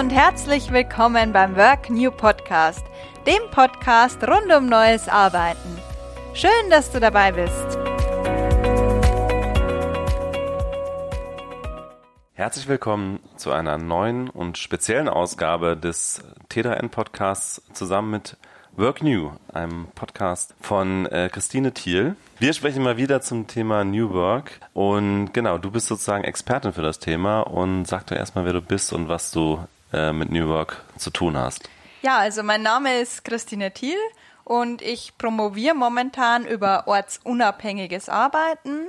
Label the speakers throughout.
Speaker 1: und herzlich willkommen beim Work New Podcast, dem Podcast rund um neues Arbeiten. Schön, dass du dabei bist.
Speaker 2: Herzlich willkommen zu einer neuen und speziellen Ausgabe des T3N Podcasts zusammen mit Work New, einem Podcast von äh, Christine Thiel. Wir sprechen mal wieder zum Thema New Work und genau, du bist sozusagen Expertin für das Thema und sag doch erstmal, wer du bist und was du äh, mit New Work zu tun hast.
Speaker 1: Ja, also mein Name ist Christine Thiel und ich promoviere momentan über ortsunabhängiges Arbeiten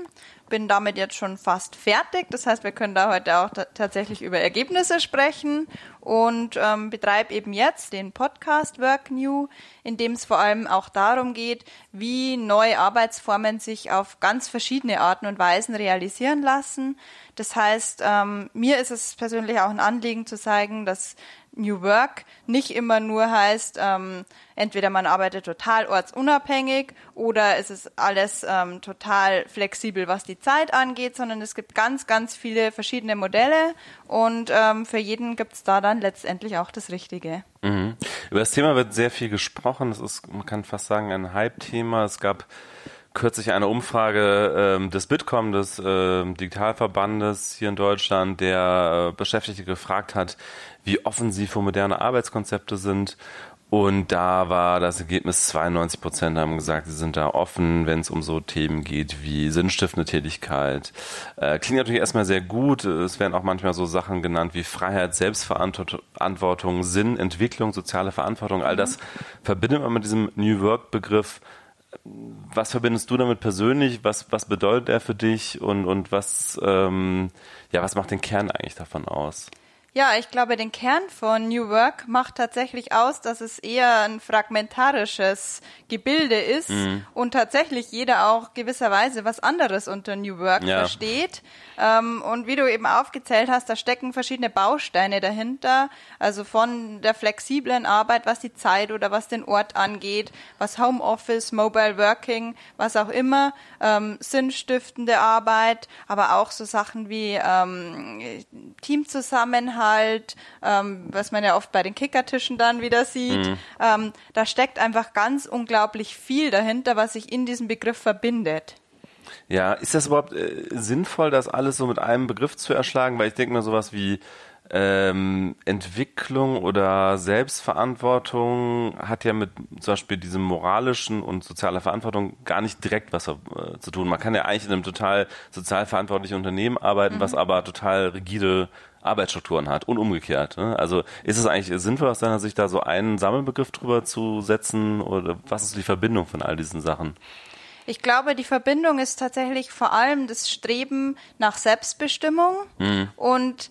Speaker 1: bin damit jetzt schon fast fertig. Das heißt, wir können da heute auch tatsächlich über Ergebnisse sprechen und ähm, betreibe eben jetzt den Podcast Work New, in dem es vor allem auch darum geht, wie neue Arbeitsformen sich auf ganz verschiedene Arten und Weisen realisieren lassen. Das heißt, ähm, mir ist es persönlich auch ein Anliegen zu zeigen, dass New Work nicht immer nur heißt, ähm, entweder man arbeitet total ortsunabhängig oder es ist alles ähm, total flexibel, was die Zeit angeht, sondern es gibt ganz, ganz viele verschiedene Modelle und ähm, für jeden gibt es da dann letztendlich auch das Richtige.
Speaker 2: Mhm. Über das Thema wird sehr viel gesprochen. Das ist, man kann fast sagen, ein Hype-Thema. Es gab kürzlich eine Umfrage ähm, des Bitkom, des äh, Digitalverbandes hier in Deutschland, der äh, Beschäftigte gefragt hat, wie offen sie für moderne Arbeitskonzepte sind. Und da war das Ergebnis 92 Prozent haben gesagt, sie sind da offen, wenn es um so Themen geht wie sinnstiftende Tätigkeit. Äh, klingt natürlich erstmal sehr gut. Es werden auch manchmal so Sachen genannt wie Freiheit, Selbstverantwortung, Sinn, Entwicklung, soziale Verantwortung. All das verbindet man mit diesem New Work Begriff. Was verbindest du damit persönlich? Was, was bedeutet er für dich? Und, und was, ähm, ja, was macht den Kern eigentlich davon aus?
Speaker 1: Ja, ich glaube, den Kern von New Work macht tatsächlich aus, dass es eher ein fragmentarisches Gebilde ist mhm. und tatsächlich jeder auch gewisserweise was anderes unter New Work ja. versteht. Ähm, und wie du eben aufgezählt hast, da stecken verschiedene Bausteine dahinter, also von der flexiblen Arbeit, was die Zeit oder was den Ort angeht, was Homeoffice, Mobile Working, was auch immer, ähm, sinnstiftende Arbeit, aber auch so Sachen wie ähm, Teamzusammenhalt, Zusammenhalt, ähm, was man ja oft bei den Kickertischen dann wieder sieht. Mhm. Ähm, da steckt einfach ganz unglaublich viel dahinter, was sich in diesem Begriff verbindet.
Speaker 2: Ja, ist das überhaupt äh, sinnvoll, das alles so mit einem Begriff zu erschlagen? Weil ich denke mir sowas wie ähm, Entwicklung oder Selbstverantwortung hat ja mit zum Beispiel diesem moralischen und sozialer Verantwortung gar nicht direkt was äh, zu tun. Man kann ja eigentlich in einem total sozial verantwortlichen Unternehmen arbeiten, mhm. was aber total rigide Arbeitsstrukturen hat und umgekehrt. Ne? Also ist es eigentlich sinnvoll aus deiner Sicht da so einen Sammelbegriff drüber zu setzen oder was ist die Verbindung von all diesen Sachen?
Speaker 1: Ich glaube, die Verbindung ist tatsächlich vor allem das Streben nach Selbstbestimmung mhm. und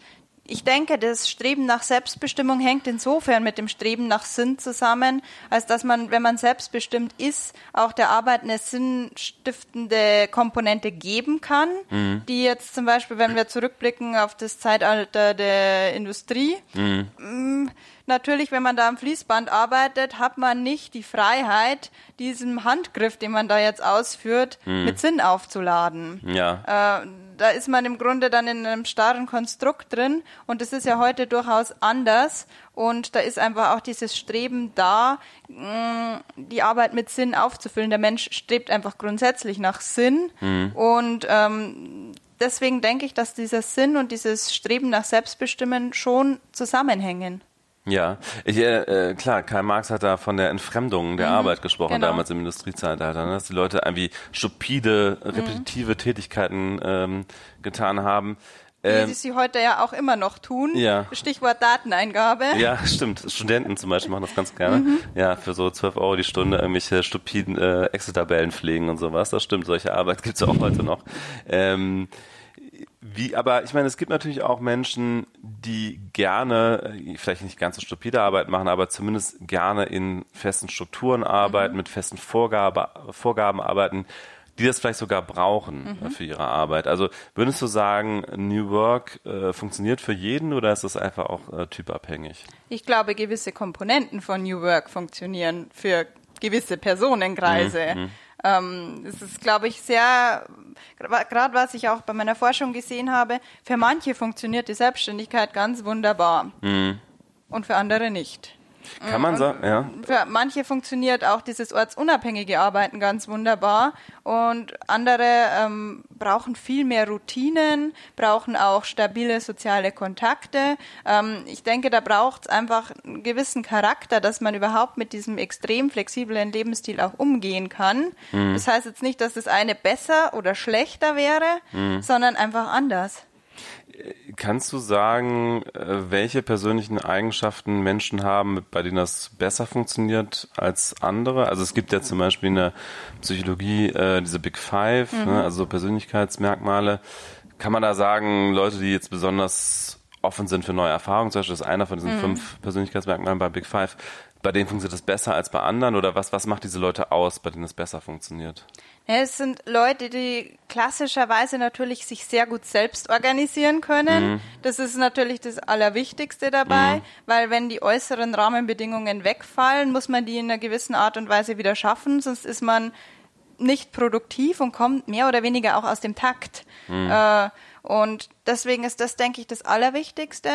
Speaker 1: ich denke, das Streben nach Selbstbestimmung hängt insofern mit dem Streben nach Sinn zusammen, als dass man, wenn man selbstbestimmt ist, auch der Arbeit eine sinnstiftende Komponente geben kann, mhm. die jetzt zum Beispiel, wenn wir zurückblicken auf das Zeitalter der Industrie, mhm. Natürlich, wenn man da am Fließband arbeitet, hat man nicht die Freiheit, diesem Handgriff, den man da jetzt ausführt, mhm. mit Sinn aufzuladen. Ja. Äh, da ist man im Grunde dann in einem starren Konstrukt drin und das ist ja heute durchaus anders und da ist einfach auch dieses Streben da, mm, die Arbeit mit Sinn aufzufüllen. Der Mensch strebt einfach grundsätzlich nach Sinn mhm. und ähm, deswegen denke ich, dass dieser Sinn und dieses Streben nach Selbstbestimmen schon zusammenhängen.
Speaker 2: Ja, ich, äh, äh, klar, Karl Marx hat da von der Entfremdung der mhm, Arbeit gesprochen, genau. damals im Industriezeitalter, ne? dass die Leute irgendwie stupide, repetitive mhm. Tätigkeiten ähm, getan haben.
Speaker 1: Ähm, Wie sie heute ja auch immer noch tun. Ja. Stichwort Dateneingabe.
Speaker 2: Ja, stimmt. Studenten zum Beispiel machen das ganz gerne. Mhm. Ja, für so 12 Euro die Stunde irgendwelche stupiden äh, Excel-Tabellen pflegen und sowas. Das stimmt, solche Arbeit gibt's auch heute noch. Ähm, wie, aber ich meine, es gibt natürlich auch Menschen, die gerne, äh, vielleicht nicht ganz so stupide Arbeit machen, aber zumindest gerne in festen Strukturen arbeiten, mhm. mit festen Vorgabe, Vorgaben arbeiten, die das vielleicht sogar brauchen mhm. für ihre Arbeit. Also würdest du sagen, New Work äh, funktioniert für jeden oder ist das einfach auch äh, typabhängig?
Speaker 1: Ich glaube, gewisse Komponenten von New Work funktionieren für gewisse Personenkreise. Mhm. Ähm, es ist, glaube ich, sehr, gerade was ich auch bei meiner Forschung gesehen habe, für manche funktioniert die Selbstständigkeit ganz wunderbar. Mhm. und für andere nicht.
Speaker 2: Kann man sagen, ja.
Speaker 1: Für manche funktioniert auch dieses ortsunabhängige Arbeiten ganz wunderbar und andere ähm, brauchen viel mehr Routinen, brauchen auch stabile soziale Kontakte. Ähm, ich denke, da braucht es einfach einen gewissen Charakter, dass man überhaupt mit diesem extrem flexiblen Lebensstil auch umgehen kann. Mhm. Das heißt jetzt nicht, dass das eine besser oder schlechter wäre, mhm. sondern einfach anders.
Speaker 2: Kannst du sagen, äh, welche persönlichen Eigenschaften Menschen haben, bei denen das besser funktioniert als andere? Also es gibt ja zum Beispiel in der Psychologie äh, diese Big Five, ne, mhm. ne, also Persönlichkeitsmerkmale. Kann man da sagen, Leute, die jetzt besonders offen sind für neue Erfahrungen, zum Beispiel ist einer von diesen mhm. fünf Persönlichkeitsmerkmalen bei Big Five, bei denen funktioniert das besser als bei anderen oder was, was macht diese Leute aus, bei denen es besser funktioniert?
Speaker 1: Es sind Leute, die klassischerweise natürlich sich sehr gut selbst organisieren können. Mhm. Das ist natürlich das Allerwichtigste dabei, mhm. weil wenn die äußeren Rahmenbedingungen wegfallen, muss man die in einer gewissen Art und Weise wieder schaffen, sonst ist man nicht produktiv und kommt mehr oder weniger auch aus dem Takt. Mhm. Äh, und deswegen ist das, denke ich, das Allerwichtigste.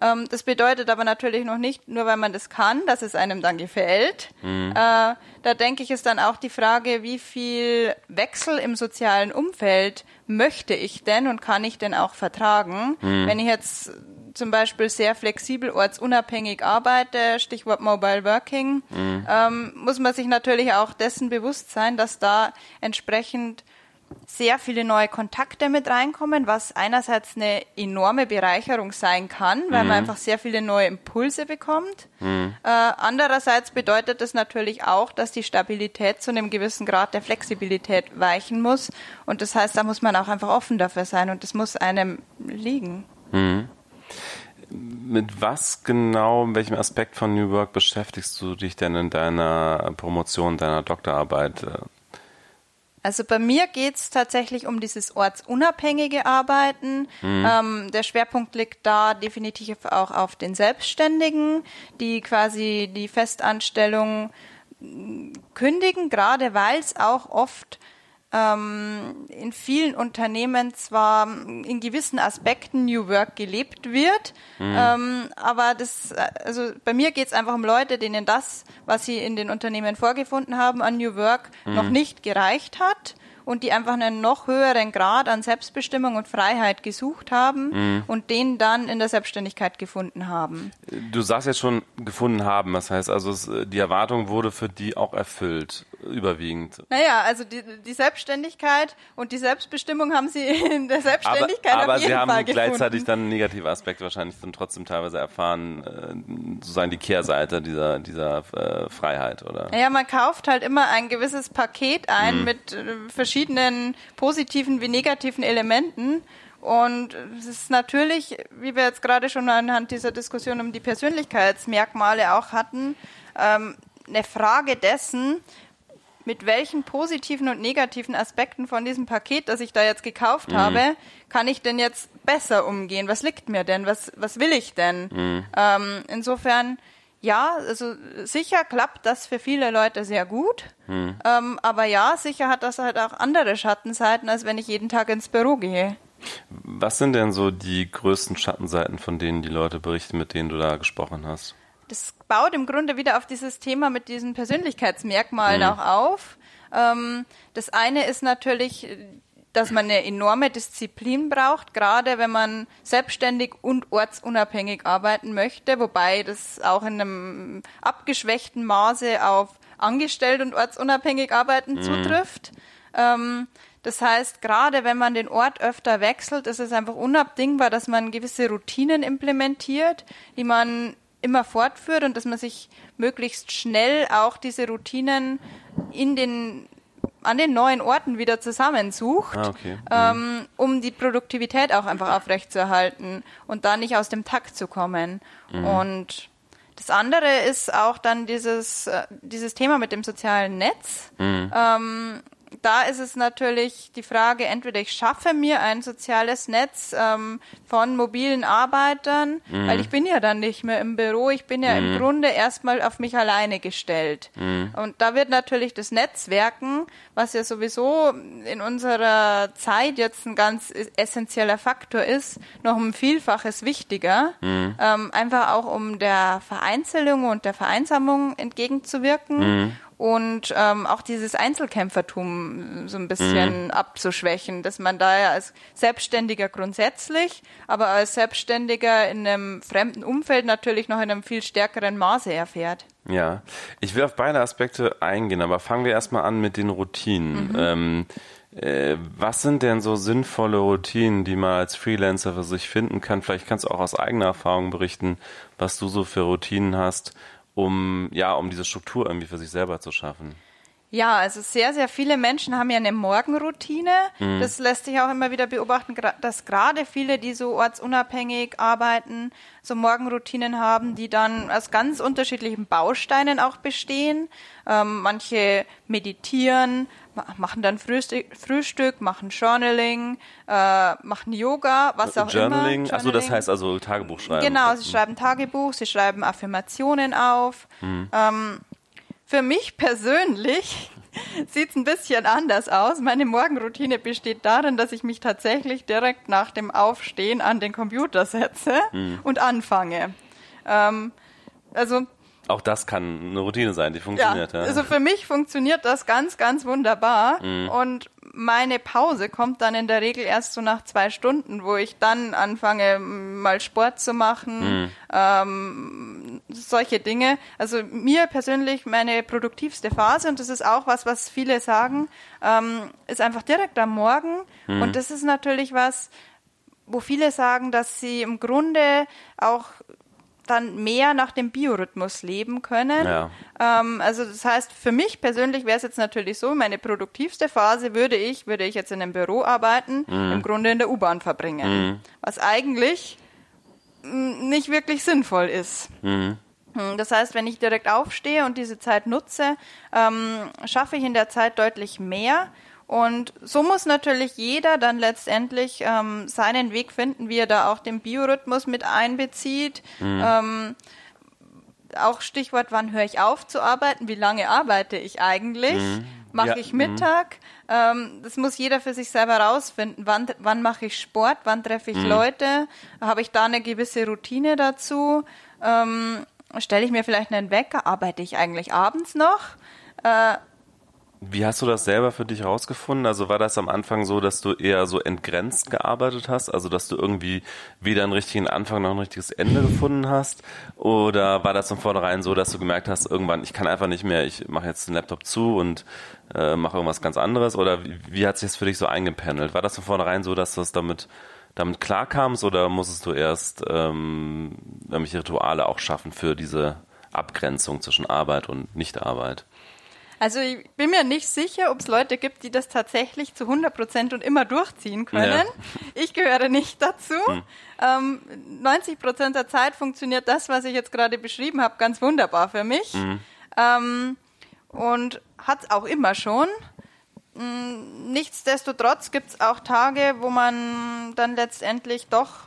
Speaker 1: Ähm, das bedeutet aber natürlich noch nicht, nur weil man das kann, dass es einem dann gefällt. Mhm. Äh, da denke ich, ist dann auch die Frage, wie viel Wechsel im sozialen Umfeld möchte ich denn und kann ich denn auch vertragen? Mhm. Wenn ich jetzt zum Beispiel sehr flexibel, ortsunabhängig arbeite, Stichwort Mobile Working, mhm. ähm, muss man sich natürlich auch dessen bewusst sein, dass da entsprechend sehr viele neue Kontakte mit reinkommen, was einerseits eine enorme Bereicherung sein kann, weil mhm. man einfach sehr viele neue Impulse bekommt. Mhm. Äh, andererseits bedeutet das natürlich auch, dass die Stabilität zu einem gewissen Grad der Flexibilität weichen muss. Und das heißt, da muss man auch einfach offen dafür sein und das muss einem liegen. Mhm.
Speaker 2: Mit was genau, in welchem Aspekt von New Work beschäftigst du dich denn in deiner Promotion, deiner Doktorarbeit?
Speaker 1: Also bei mir geht es tatsächlich um dieses ortsunabhängige Arbeiten. Mhm. Ähm, der Schwerpunkt liegt da definitiv auch auf den Selbstständigen, die quasi die Festanstellung kündigen, gerade weil es auch oft ähm, in vielen Unternehmen zwar in gewissen Aspekten New Work gelebt wird, mhm. ähm, aber das, also bei mir geht es einfach um Leute, denen das, was sie in den Unternehmen vorgefunden haben an New Work, mhm. noch nicht gereicht hat und die einfach einen noch höheren Grad an Selbstbestimmung und Freiheit gesucht haben mhm. und den dann in der Selbstständigkeit gefunden haben.
Speaker 2: Du sagst jetzt schon gefunden haben, das heißt also, es, die Erwartung wurde für die auch erfüllt, überwiegend.
Speaker 1: Naja, also die, die Selbstständigkeit und die Selbstbestimmung haben sie in der Selbstständigkeit aber,
Speaker 2: aber
Speaker 1: auf jeden
Speaker 2: sie haben
Speaker 1: Fall
Speaker 2: gleichzeitig dann negative Aspekte wahrscheinlich dann trotzdem teilweise erfahren, äh, sozusagen die Kehrseite dieser, dieser äh, Freiheit, oder?
Speaker 1: Naja, man kauft halt immer ein gewisses Paket ein mhm. mit äh, verschiedenen verschiedenen positiven wie negativen Elementen. Und es ist natürlich, wie wir jetzt gerade schon anhand dieser Diskussion um die Persönlichkeitsmerkmale auch hatten, ähm, eine Frage dessen, mit welchen positiven und negativen Aspekten von diesem Paket, das ich da jetzt gekauft mhm. habe, kann ich denn jetzt besser umgehen? Was liegt mir denn? Was, was will ich denn? Mhm. Ähm, insofern ja, also sicher klappt das für viele Leute sehr gut. Hm. Ähm, aber ja, sicher hat das halt auch andere Schattenseiten, als wenn ich jeden Tag ins Büro gehe.
Speaker 2: Was sind denn so die größten Schattenseiten, von denen die Leute berichten, mit denen du da gesprochen hast?
Speaker 1: Das baut im Grunde wieder auf dieses Thema mit diesen Persönlichkeitsmerkmalen hm. auch auf. Ähm, das eine ist natürlich dass man eine enorme Disziplin braucht, gerade wenn man selbstständig und ortsunabhängig arbeiten möchte, wobei das auch in einem abgeschwächten Maße auf angestellt und ortsunabhängig arbeiten mhm. zutrifft. Ähm, das heißt, gerade wenn man den Ort öfter wechselt, ist es einfach unabdingbar, dass man gewisse Routinen implementiert, die man immer fortführt und dass man sich möglichst schnell auch diese Routinen in den an den neuen Orten wieder zusammensucht, ah, okay. ähm, mhm. um die Produktivität auch einfach aufrechtzuerhalten und da nicht aus dem Takt zu kommen. Mhm. Und das andere ist auch dann dieses, äh, dieses Thema mit dem sozialen Netz. Mhm. Ähm, da ist es natürlich die Frage, entweder ich schaffe mir ein soziales Netz ähm, von mobilen Arbeitern, mhm. weil ich bin ja dann nicht mehr im Büro, ich bin ja mhm. im Grunde erstmal auf mich alleine gestellt. Mhm. Und da wird natürlich das Netzwerken, was ja sowieso in unserer Zeit jetzt ein ganz essentieller Faktor ist, noch ein Vielfaches wichtiger, mhm. ähm, einfach auch um der Vereinzelung und der Vereinsamung entgegenzuwirken mhm und ähm, auch dieses Einzelkämpfertum so ein bisschen mhm. abzuschwächen, dass man da ja als Selbstständiger grundsätzlich, aber als Selbstständiger in einem fremden Umfeld natürlich noch in einem viel stärkeren Maße erfährt.
Speaker 2: Ja, ich will auf beide Aspekte eingehen, aber fangen wir erstmal an mit den Routinen. Mhm. Ähm, äh, was sind denn so sinnvolle Routinen, die man als Freelancer für sich finden kann? Vielleicht kannst du auch aus eigener Erfahrung berichten, was du so für Routinen hast um ja, um diese Struktur irgendwie für sich selber zu schaffen?
Speaker 1: Ja, also sehr, sehr viele Menschen haben ja eine Morgenroutine. Mhm. Das lässt sich auch immer wieder beobachten, dass gerade viele, die so ortsunabhängig arbeiten, so Morgenroutinen haben, die dann aus ganz unterschiedlichen Bausteinen auch bestehen. Ähm, manche meditieren, machen dann Frühstück, Frühstück machen Journaling, äh, machen Yoga, was auch
Speaker 2: Journaling, immer. Journaling, also das heißt also Tagebuch schreiben.
Speaker 1: Genau, sie schreiben Tagebuch, sie schreiben Affirmationen auf. Mhm. Ähm, für mich persönlich sieht es ein bisschen anders aus. Meine Morgenroutine besteht darin, dass ich mich tatsächlich direkt nach dem Aufstehen an den Computer setze mhm. und anfange. Ähm, also
Speaker 2: auch das kann eine Routine sein, die funktioniert.
Speaker 1: Ja, ja. Also für mich funktioniert das ganz, ganz wunderbar. Mhm. Und meine Pause kommt dann in der Regel erst so nach zwei Stunden, wo ich dann anfange, mal Sport zu machen, mhm. ähm, solche Dinge. Also mir persönlich meine produktivste Phase, und das ist auch was, was viele sagen, ähm, ist einfach direkt am Morgen. Mhm. Und das ist natürlich was, wo viele sagen, dass sie im Grunde auch dann mehr nach dem Biorhythmus leben können. Ja. Ähm, also das heißt, für mich persönlich wäre es jetzt natürlich so, meine produktivste Phase würde ich, würde ich jetzt in einem Büro arbeiten, mhm. im Grunde in der U-Bahn verbringen. Mhm. Was eigentlich nicht wirklich sinnvoll ist. Mhm. Hm, das heißt, wenn ich direkt aufstehe und diese Zeit nutze, ähm, schaffe ich in der Zeit deutlich mehr und so muss natürlich jeder dann letztendlich ähm, seinen Weg finden, wie er da auch den Biorhythmus mit einbezieht. Mhm. Ähm, auch Stichwort, wann höre ich auf zu arbeiten? Wie lange arbeite ich eigentlich? Mhm. Mache ja. ich Mittag? Mhm. Ähm, das muss jeder für sich selber rausfinden. Wann, wann mache ich Sport? Wann treffe ich mhm. Leute? Habe ich da eine gewisse Routine dazu? Ähm, Stelle ich mir vielleicht einen Wecker? Arbeite ich eigentlich abends noch? Äh,
Speaker 2: wie hast du das selber für dich rausgefunden? Also war das am Anfang so, dass du eher so entgrenzt gearbeitet hast, also dass du irgendwie weder einen richtigen Anfang noch ein richtiges Ende gefunden hast? Oder war das von vornherein so, dass du gemerkt hast, irgendwann, ich kann einfach nicht mehr, ich mache jetzt den Laptop zu und äh, mache irgendwas ganz anderes? Oder wie, wie hat sich das für dich so eingependelt? War das von vornherein so, dass du es damit damit klarkamst oder musstest du erst ähm, irgendwelche Rituale auch schaffen für diese Abgrenzung zwischen Arbeit und Nichtarbeit?
Speaker 1: Also ich bin mir nicht sicher, ob es Leute gibt, die das tatsächlich zu 100 Prozent und immer durchziehen können. Ja. Ich gehöre nicht dazu. Hm. Ähm, 90 Prozent der Zeit funktioniert das, was ich jetzt gerade beschrieben habe, ganz wunderbar für mich. Hm. Ähm, und hat es auch immer schon. Hm, nichtsdestotrotz gibt es auch Tage, wo man dann letztendlich doch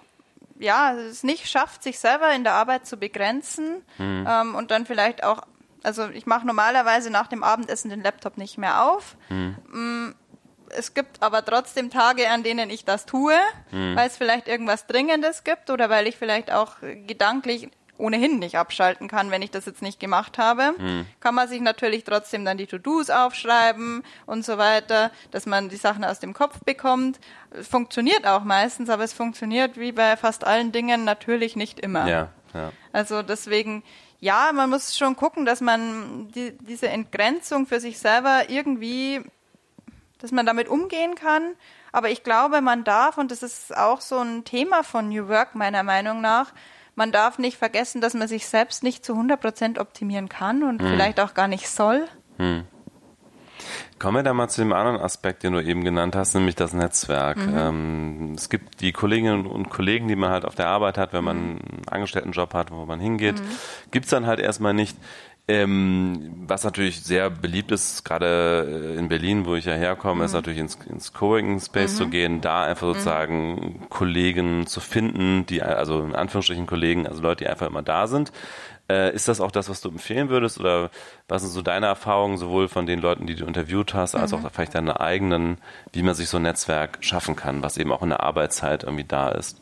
Speaker 1: ja, es nicht schafft, sich selber in der Arbeit zu begrenzen hm. ähm, und dann vielleicht auch also ich mache normalerweise nach dem Abendessen den Laptop nicht mehr auf. Mhm. Es gibt aber trotzdem Tage, an denen ich das tue, mhm. weil es vielleicht irgendwas Dringendes gibt oder weil ich vielleicht auch gedanklich ohnehin nicht abschalten kann, wenn ich das jetzt nicht gemacht habe, mhm. kann man sich natürlich trotzdem dann die To-Dos aufschreiben und so weiter, dass man die Sachen aus dem Kopf bekommt. Funktioniert auch meistens, aber es funktioniert wie bei fast allen Dingen natürlich nicht immer. Ja, ja. Also deswegen, ja, man muss schon gucken, dass man die, diese Entgrenzung für sich selber irgendwie, dass man damit umgehen kann. Aber ich glaube, man darf, und das ist auch so ein Thema von New Work meiner Meinung nach, man darf nicht vergessen, dass man sich selbst nicht zu 100 Prozent optimieren kann und hm. vielleicht auch gar nicht soll. Hm.
Speaker 2: Kommen wir da mal zu dem anderen Aspekt, den du eben genannt hast, nämlich das Netzwerk. Mhm. Ähm, es gibt die Kolleginnen und Kollegen, die man halt auf der Arbeit hat, wenn man mhm. einen Angestelltenjob hat, wo man hingeht, mhm. gibt's dann halt erstmal nicht. Ähm, was natürlich sehr beliebt ist, gerade äh, in Berlin, wo ich ja herkomme, mhm. ist natürlich ins, ins Coworking Space mhm. zu gehen, da einfach mhm. sozusagen mhm. Kollegen zu finden, die, also in Anführungsstrichen Kollegen, also Leute, die einfach immer da sind. Äh, ist das auch das, was du empfehlen würdest oder was sind so deine Erfahrungen sowohl von den Leuten, die du interviewt hast, als auch mhm. vielleicht deine eigenen, wie man sich so ein Netzwerk schaffen kann, was eben auch in der Arbeitszeit irgendwie da ist?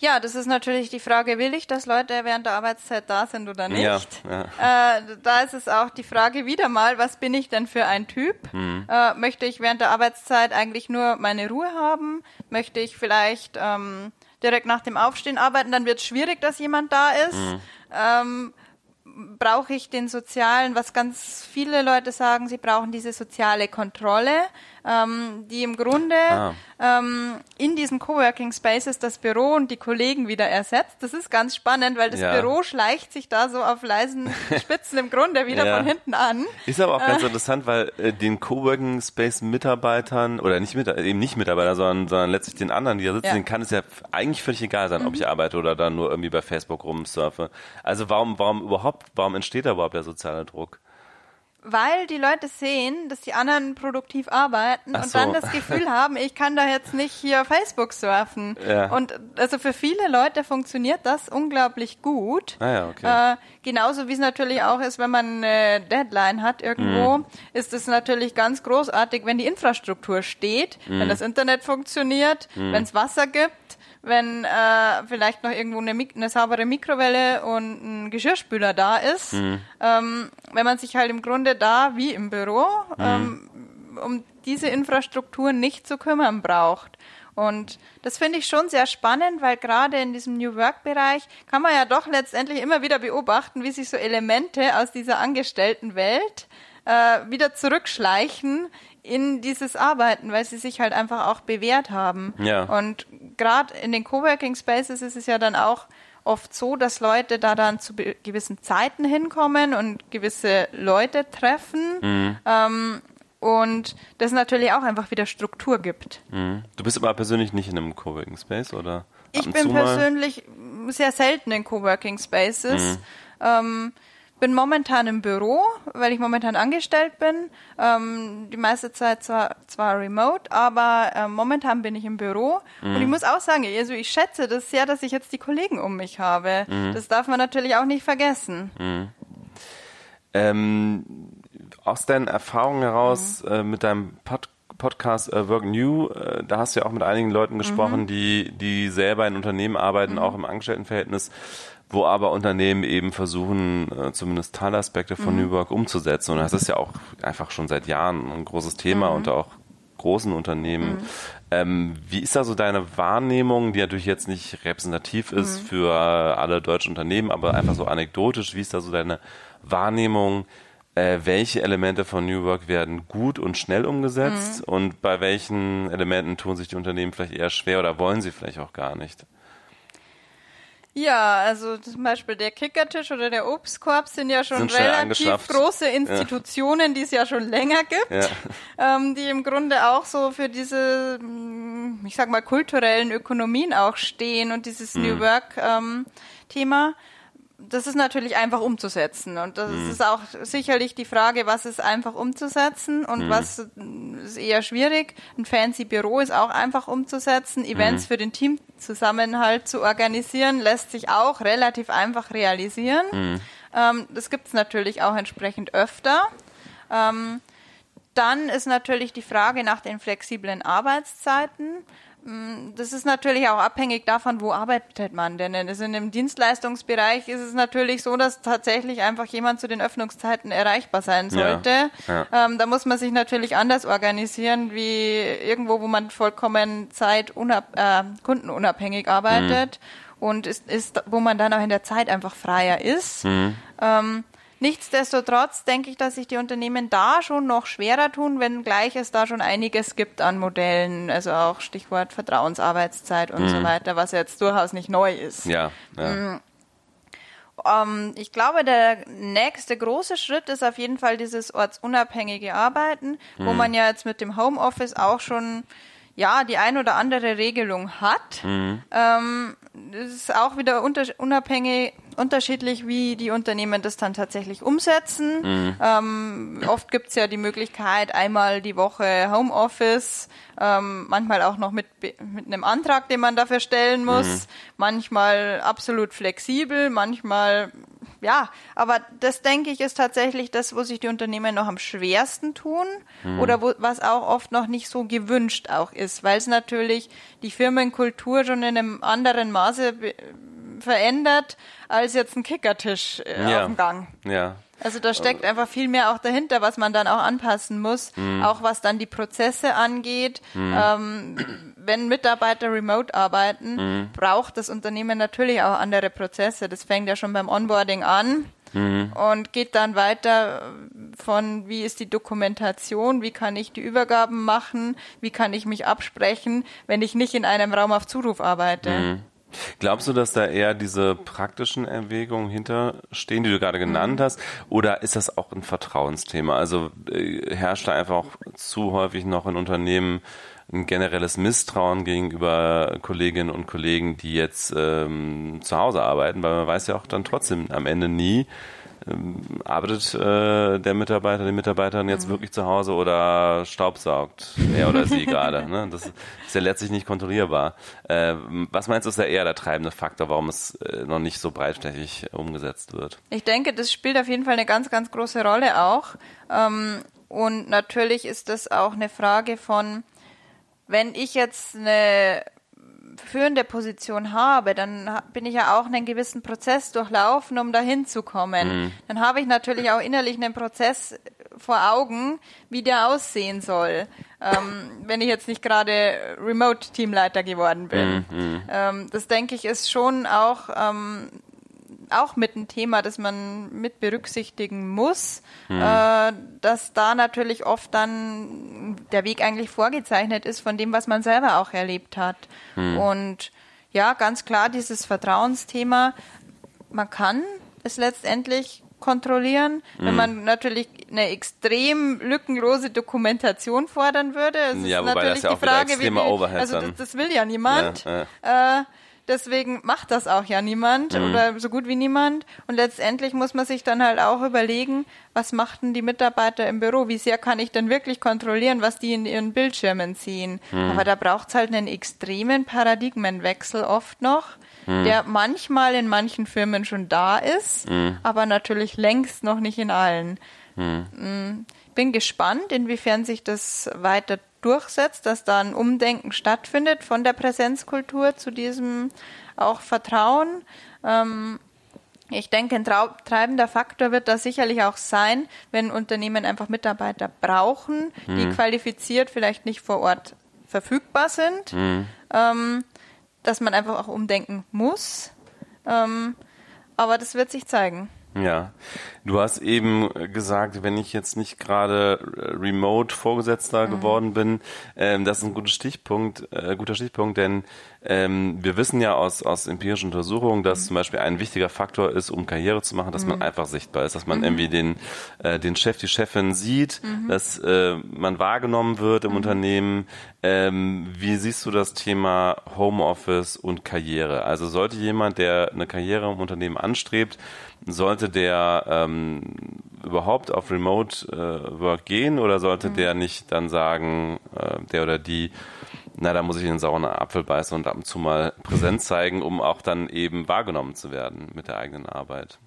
Speaker 1: Ja, das ist natürlich die Frage, will ich, dass Leute während der Arbeitszeit da sind oder nicht? Ja, ja. Äh, da ist es auch die Frage wieder mal, was bin ich denn für ein Typ? Mhm. Äh, möchte ich während der Arbeitszeit eigentlich nur meine Ruhe haben? Möchte ich vielleicht ähm, direkt nach dem Aufstehen arbeiten? Dann wird es schwierig, dass jemand da ist. Mhm. Ähm, brauche ich den sozialen, was ganz viele Leute sagen, sie brauchen diese soziale Kontrolle ähm, die im Grunde ah. ähm, in diesen Coworking Spaces das Büro und die Kollegen wieder ersetzt. Das ist ganz spannend, weil das ja. Büro schleicht sich da so auf leisen Spitzen im Grunde wieder ja. von hinten an.
Speaker 2: Ist aber auch ganz äh. interessant, weil äh, den Coworking Space Mitarbeitern oder nicht Mitarbeiter, eben nicht Mitarbeiter, sondern, sondern letztlich den anderen, die da sitzen, ja. denen kann es ja eigentlich völlig egal sein, mhm. ob ich arbeite oder dann nur irgendwie bei Facebook rumsurfe. Also warum, warum überhaupt, warum entsteht da überhaupt der soziale Druck?
Speaker 1: Weil die Leute sehen, dass die anderen produktiv arbeiten Ach und so. dann das Gefühl haben, ich kann da jetzt nicht hier Facebook surfen. Ja. Und also für viele Leute funktioniert das unglaublich gut.
Speaker 2: Ah ja, okay.
Speaker 1: Äh, genauso wie es natürlich auch ist, wenn man eine Deadline hat irgendwo, mhm. ist es natürlich ganz großartig, wenn die Infrastruktur steht, mhm. wenn das Internet funktioniert, mhm. wenn es Wasser gibt wenn äh, vielleicht noch irgendwo eine, eine, saubere Mikrowelle und ein Geschirrspüler da ist, mhm. ähm, wenn man sich halt im Grunde da wie im Büro mhm. ähm, um diese Infrastruktur nicht zu kümmern braucht. Und das finde ich schon sehr spannend, weil gerade in diesem New Work-Bereich kann man ja doch letztendlich immer wieder beobachten, wie sich so Elemente aus dieser Angestelltenwelt äh, wieder zurückschleichen in dieses Arbeiten, weil sie sich halt einfach auch bewährt haben.
Speaker 2: Ja.
Speaker 1: Und gerade in den Coworking Spaces ist es ja dann auch oft so, dass Leute da dann zu gewissen Zeiten hinkommen und gewisse Leute treffen. Mhm. Ähm, und das natürlich auch einfach wieder Struktur gibt.
Speaker 2: Mhm. Du bist aber persönlich nicht in einem Coworking Space, oder?
Speaker 1: Ich bin persönlich sehr selten in Coworking Spaces. Mhm. Ähm, bin momentan im Büro, weil ich momentan angestellt bin. Ähm, die meiste Zeit zwar, zwar remote, aber äh, momentan bin ich im Büro. Mhm. Und ich muss auch sagen, also ich schätze das sehr, dass ich jetzt die Kollegen um mich habe. Mhm. Das darf man natürlich auch nicht vergessen.
Speaker 2: Mhm. Ähm, aus deinen Erfahrungen heraus mhm. äh, mit deinem Pod Podcast äh, Work New, äh, da hast du ja auch mit einigen Leuten gesprochen, mhm. die, die selber in Unternehmen arbeiten, mhm. auch im Angestelltenverhältnis wo aber Unternehmen eben versuchen, äh, zumindest Teilaspekte von mhm. New Work umzusetzen. Und das ist ja auch einfach schon seit Jahren ein großes Thema mhm. unter auch großen Unternehmen. Mhm. Ähm, wie ist da so deine Wahrnehmung, die natürlich jetzt nicht repräsentativ ist mhm. für alle deutschen Unternehmen, aber einfach so anekdotisch, wie ist da so deine Wahrnehmung, äh, welche Elemente von New Work werden gut und schnell umgesetzt mhm. und bei welchen Elementen tun sich die Unternehmen vielleicht eher schwer oder wollen sie vielleicht auch gar nicht?
Speaker 1: Ja, also zum Beispiel der Kickertisch oder der Obstkorb sind ja schon sind relativ große Institutionen, ja. die es ja schon länger gibt, ja. ähm, die im Grunde auch so für diese, mm, ich sag mal, kulturellen Ökonomien auch stehen und dieses mhm. New Work ähm, Thema das ist natürlich einfach umzusetzen. Und das mhm. ist auch sicherlich die Frage, was ist einfach umzusetzen und mhm. was ist eher schwierig. Ein fancy Büro ist auch einfach umzusetzen. Events mhm. für den Teamzusammenhalt zu organisieren, lässt sich auch relativ einfach realisieren. Mhm. Ähm, das gibt es natürlich auch entsprechend öfter. Ähm, dann ist natürlich die Frage nach den flexiblen Arbeitszeiten. Mm, das ist natürlich auch abhängig davon, wo arbeitet man denn. Also in dem Dienstleistungsbereich ist es natürlich so, dass tatsächlich einfach jemand zu den Öffnungszeiten erreichbar sein sollte. Ja, ja. Ähm, da muss man sich natürlich anders organisieren, wie irgendwo, wo man vollkommen zeit äh, kundenunabhängig arbeitet mhm. und ist, ist, wo man dann auch in der Zeit einfach freier ist. Mhm. Ähm, Nichtsdestotrotz denke ich, dass sich die Unternehmen da schon noch schwerer tun, wenngleich es da schon einiges gibt an Modellen, also auch Stichwort Vertrauensarbeitszeit und mhm. so weiter, was jetzt durchaus nicht neu ist.
Speaker 2: Ja. ja. Mhm.
Speaker 1: Ähm, ich glaube, der nächste große Schritt ist auf jeden Fall dieses ortsunabhängige Arbeiten, mhm. wo man ja jetzt mit dem Homeoffice auch schon ja, die ein oder andere Regelung hat. Mhm. Ähm, das ist auch wieder unabhängig, unterschiedlich, wie die Unternehmen das dann tatsächlich umsetzen. Mhm. Ähm, oft gibt es ja die Möglichkeit, einmal die Woche Homeoffice, ähm, manchmal auch noch mit, mit einem Antrag, den man dafür stellen muss, mhm. manchmal absolut flexibel, manchmal ja, aber das denke ich ist tatsächlich das, wo sich die Unternehmen noch am schwersten tun mhm. oder wo, was auch oft noch nicht so gewünscht auch ist, weil es natürlich die Firmenkultur schon in einem anderen Maße verändert als jetzt ein Kickertisch äh, ja. auf dem Gang.
Speaker 2: Ja.
Speaker 1: Also da steckt einfach viel mehr auch dahinter, was man dann auch anpassen muss, mhm. auch was dann die Prozesse angeht. Mhm. Ähm, wenn Mitarbeiter remote arbeiten, mhm. braucht das Unternehmen natürlich auch andere Prozesse. Das fängt ja schon beim Onboarding an. Mhm. Und geht dann weiter von, wie ist die Dokumentation, wie kann ich die Übergaben machen, wie kann ich mich absprechen, wenn ich nicht in einem Raum auf Zuruf arbeite. Mhm.
Speaker 2: Glaubst du, dass da eher diese praktischen Erwägungen hinterstehen, die du gerade genannt mhm. hast, oder ist das auch ein Vertrauensthema? Also äh, herrscht da einfach auch zu häufig noch in Unternehmen ein generelles Misstrauen gegenüber Kolleginnen und Kollegen, die jetzt ähm, zu Hause arbeiten, weil man weiß ja auch dann trotzdem am Ende nie, ähm, arbeitet äh, der Mitarbeiter, die Mitarbeiterin jetzt mhm. wirklich zu Hause oder staubsaugt er oder sie gerade? Ne? Das ist ja letztlich nicht kontrollierbar. Äh, was meinst du, ist ja eher der treibende Faktor, warum es äh, noch nicht so breitflächig umgesetzt wird?
Speaker 1: Ich denke, das spielt auf jeden Fall eine ganz, ganz große Rolle auch. Ähm, und natürlich ist das auch eine Frage von, wenn ich jetzt eine führende Position habe, dann bin ich ja auch einen gewissen Prozess durchlaufen, um dahin zu kommen. Mhm. Dann habe ich natürlich auch innerlich einen Prozess vor Augen, wie der aussehen soll. Ähm, wenn ich jetzt nicht gerade Remote-Teamleiter geworden bin. Mhm. Ähm, das denke ich ist schon auch ähm, auch mit ein Thema, das man mit berücksichtigen muss, mhm. äh, dass da natürlich oft dann der Weg eigentlich vorgezeichnet ist von dem, was man selber auch erlebt hat. Mhm. Und ja, ganz klar, dieses Vertrauensthema, man kann es letztendlich kontrollieren, mhm. wenn man natürlich eine extrem lückenlose Dokumentation fordern würde. Es
Speaker 2: ja, ist wobei natürlich das ja auch die Frage, wie,
Speaker 1: also das, das, will ja niemand. Ja, ja. Äh, Deswegen macht das auch ja niemand mhm. oder so gut wie niemand. Und letztendlich muss man sich dann halt auch überlegen, was machten die Mitarbeiter im Büro? Wie sehr kann ich denn wirklich kontrollieren, was die in ihren Bildschirmen sehen? Mhm. Aber da braucht es halt einen extremen Paradigmenwechsel oft noch, mhm. der manchmal in manchen Firmen schon da ist, mhm. aber natürlich längst noch nicht in allen. Bin gespannt, inwiefern sich das weiter durchsetzt, dass da ein Umdenken stattfindet von der Präsenzkultur zu diesem auch Vertrauen. Ähm, ich denke, ein treibender Faktor wird da sicherlich auch sein, wenn Unternehmen einfach Mitarbeiter brauchen, die mhm. qualifiziert vielleicht nicht vor Ort verfügbar sind, mhm. ähm, dass man einfach auch umdenken muss. Ähm, aber das wird sich zeigen.
Speaker 2: Ja, du hast eben gesagt, wenn ich jetzt nicht gerade remote Vorgesetzter mhm. geworden bin, ähm, das ist ein guter Stichpunkt, äh, guter Stichpunkt, denn ähm, wir wissen ja aus, aus empirischen Untersuchungen, dass mhm. zum Beispiel ein wichtiger Faktor ist, um Karriere zu machen, dass mhm. man einfach sichtbar ist, dass man mhm. irgendwie den, äh, den Chef, die Chefin sieht, mhm. dass äh, man wahrgenommen wird im mhm. Unternehmen. Ähm, wie siehst du das Thema Homeoffice und Karriere? Also sollte jemand, der eine Karriere im Unternehmen anstrebt, sollte der ähm, überhaupt auf Remote äh, Work gehen oder sollte mhm. der nicht dann sagen, äh, der oder die, na, da muss ich den sauren Apfel beißen und ab und zu mal Präsenz zeigen, um auch dann eben wahrgenommen zu werden mit der eigenen Arbeit.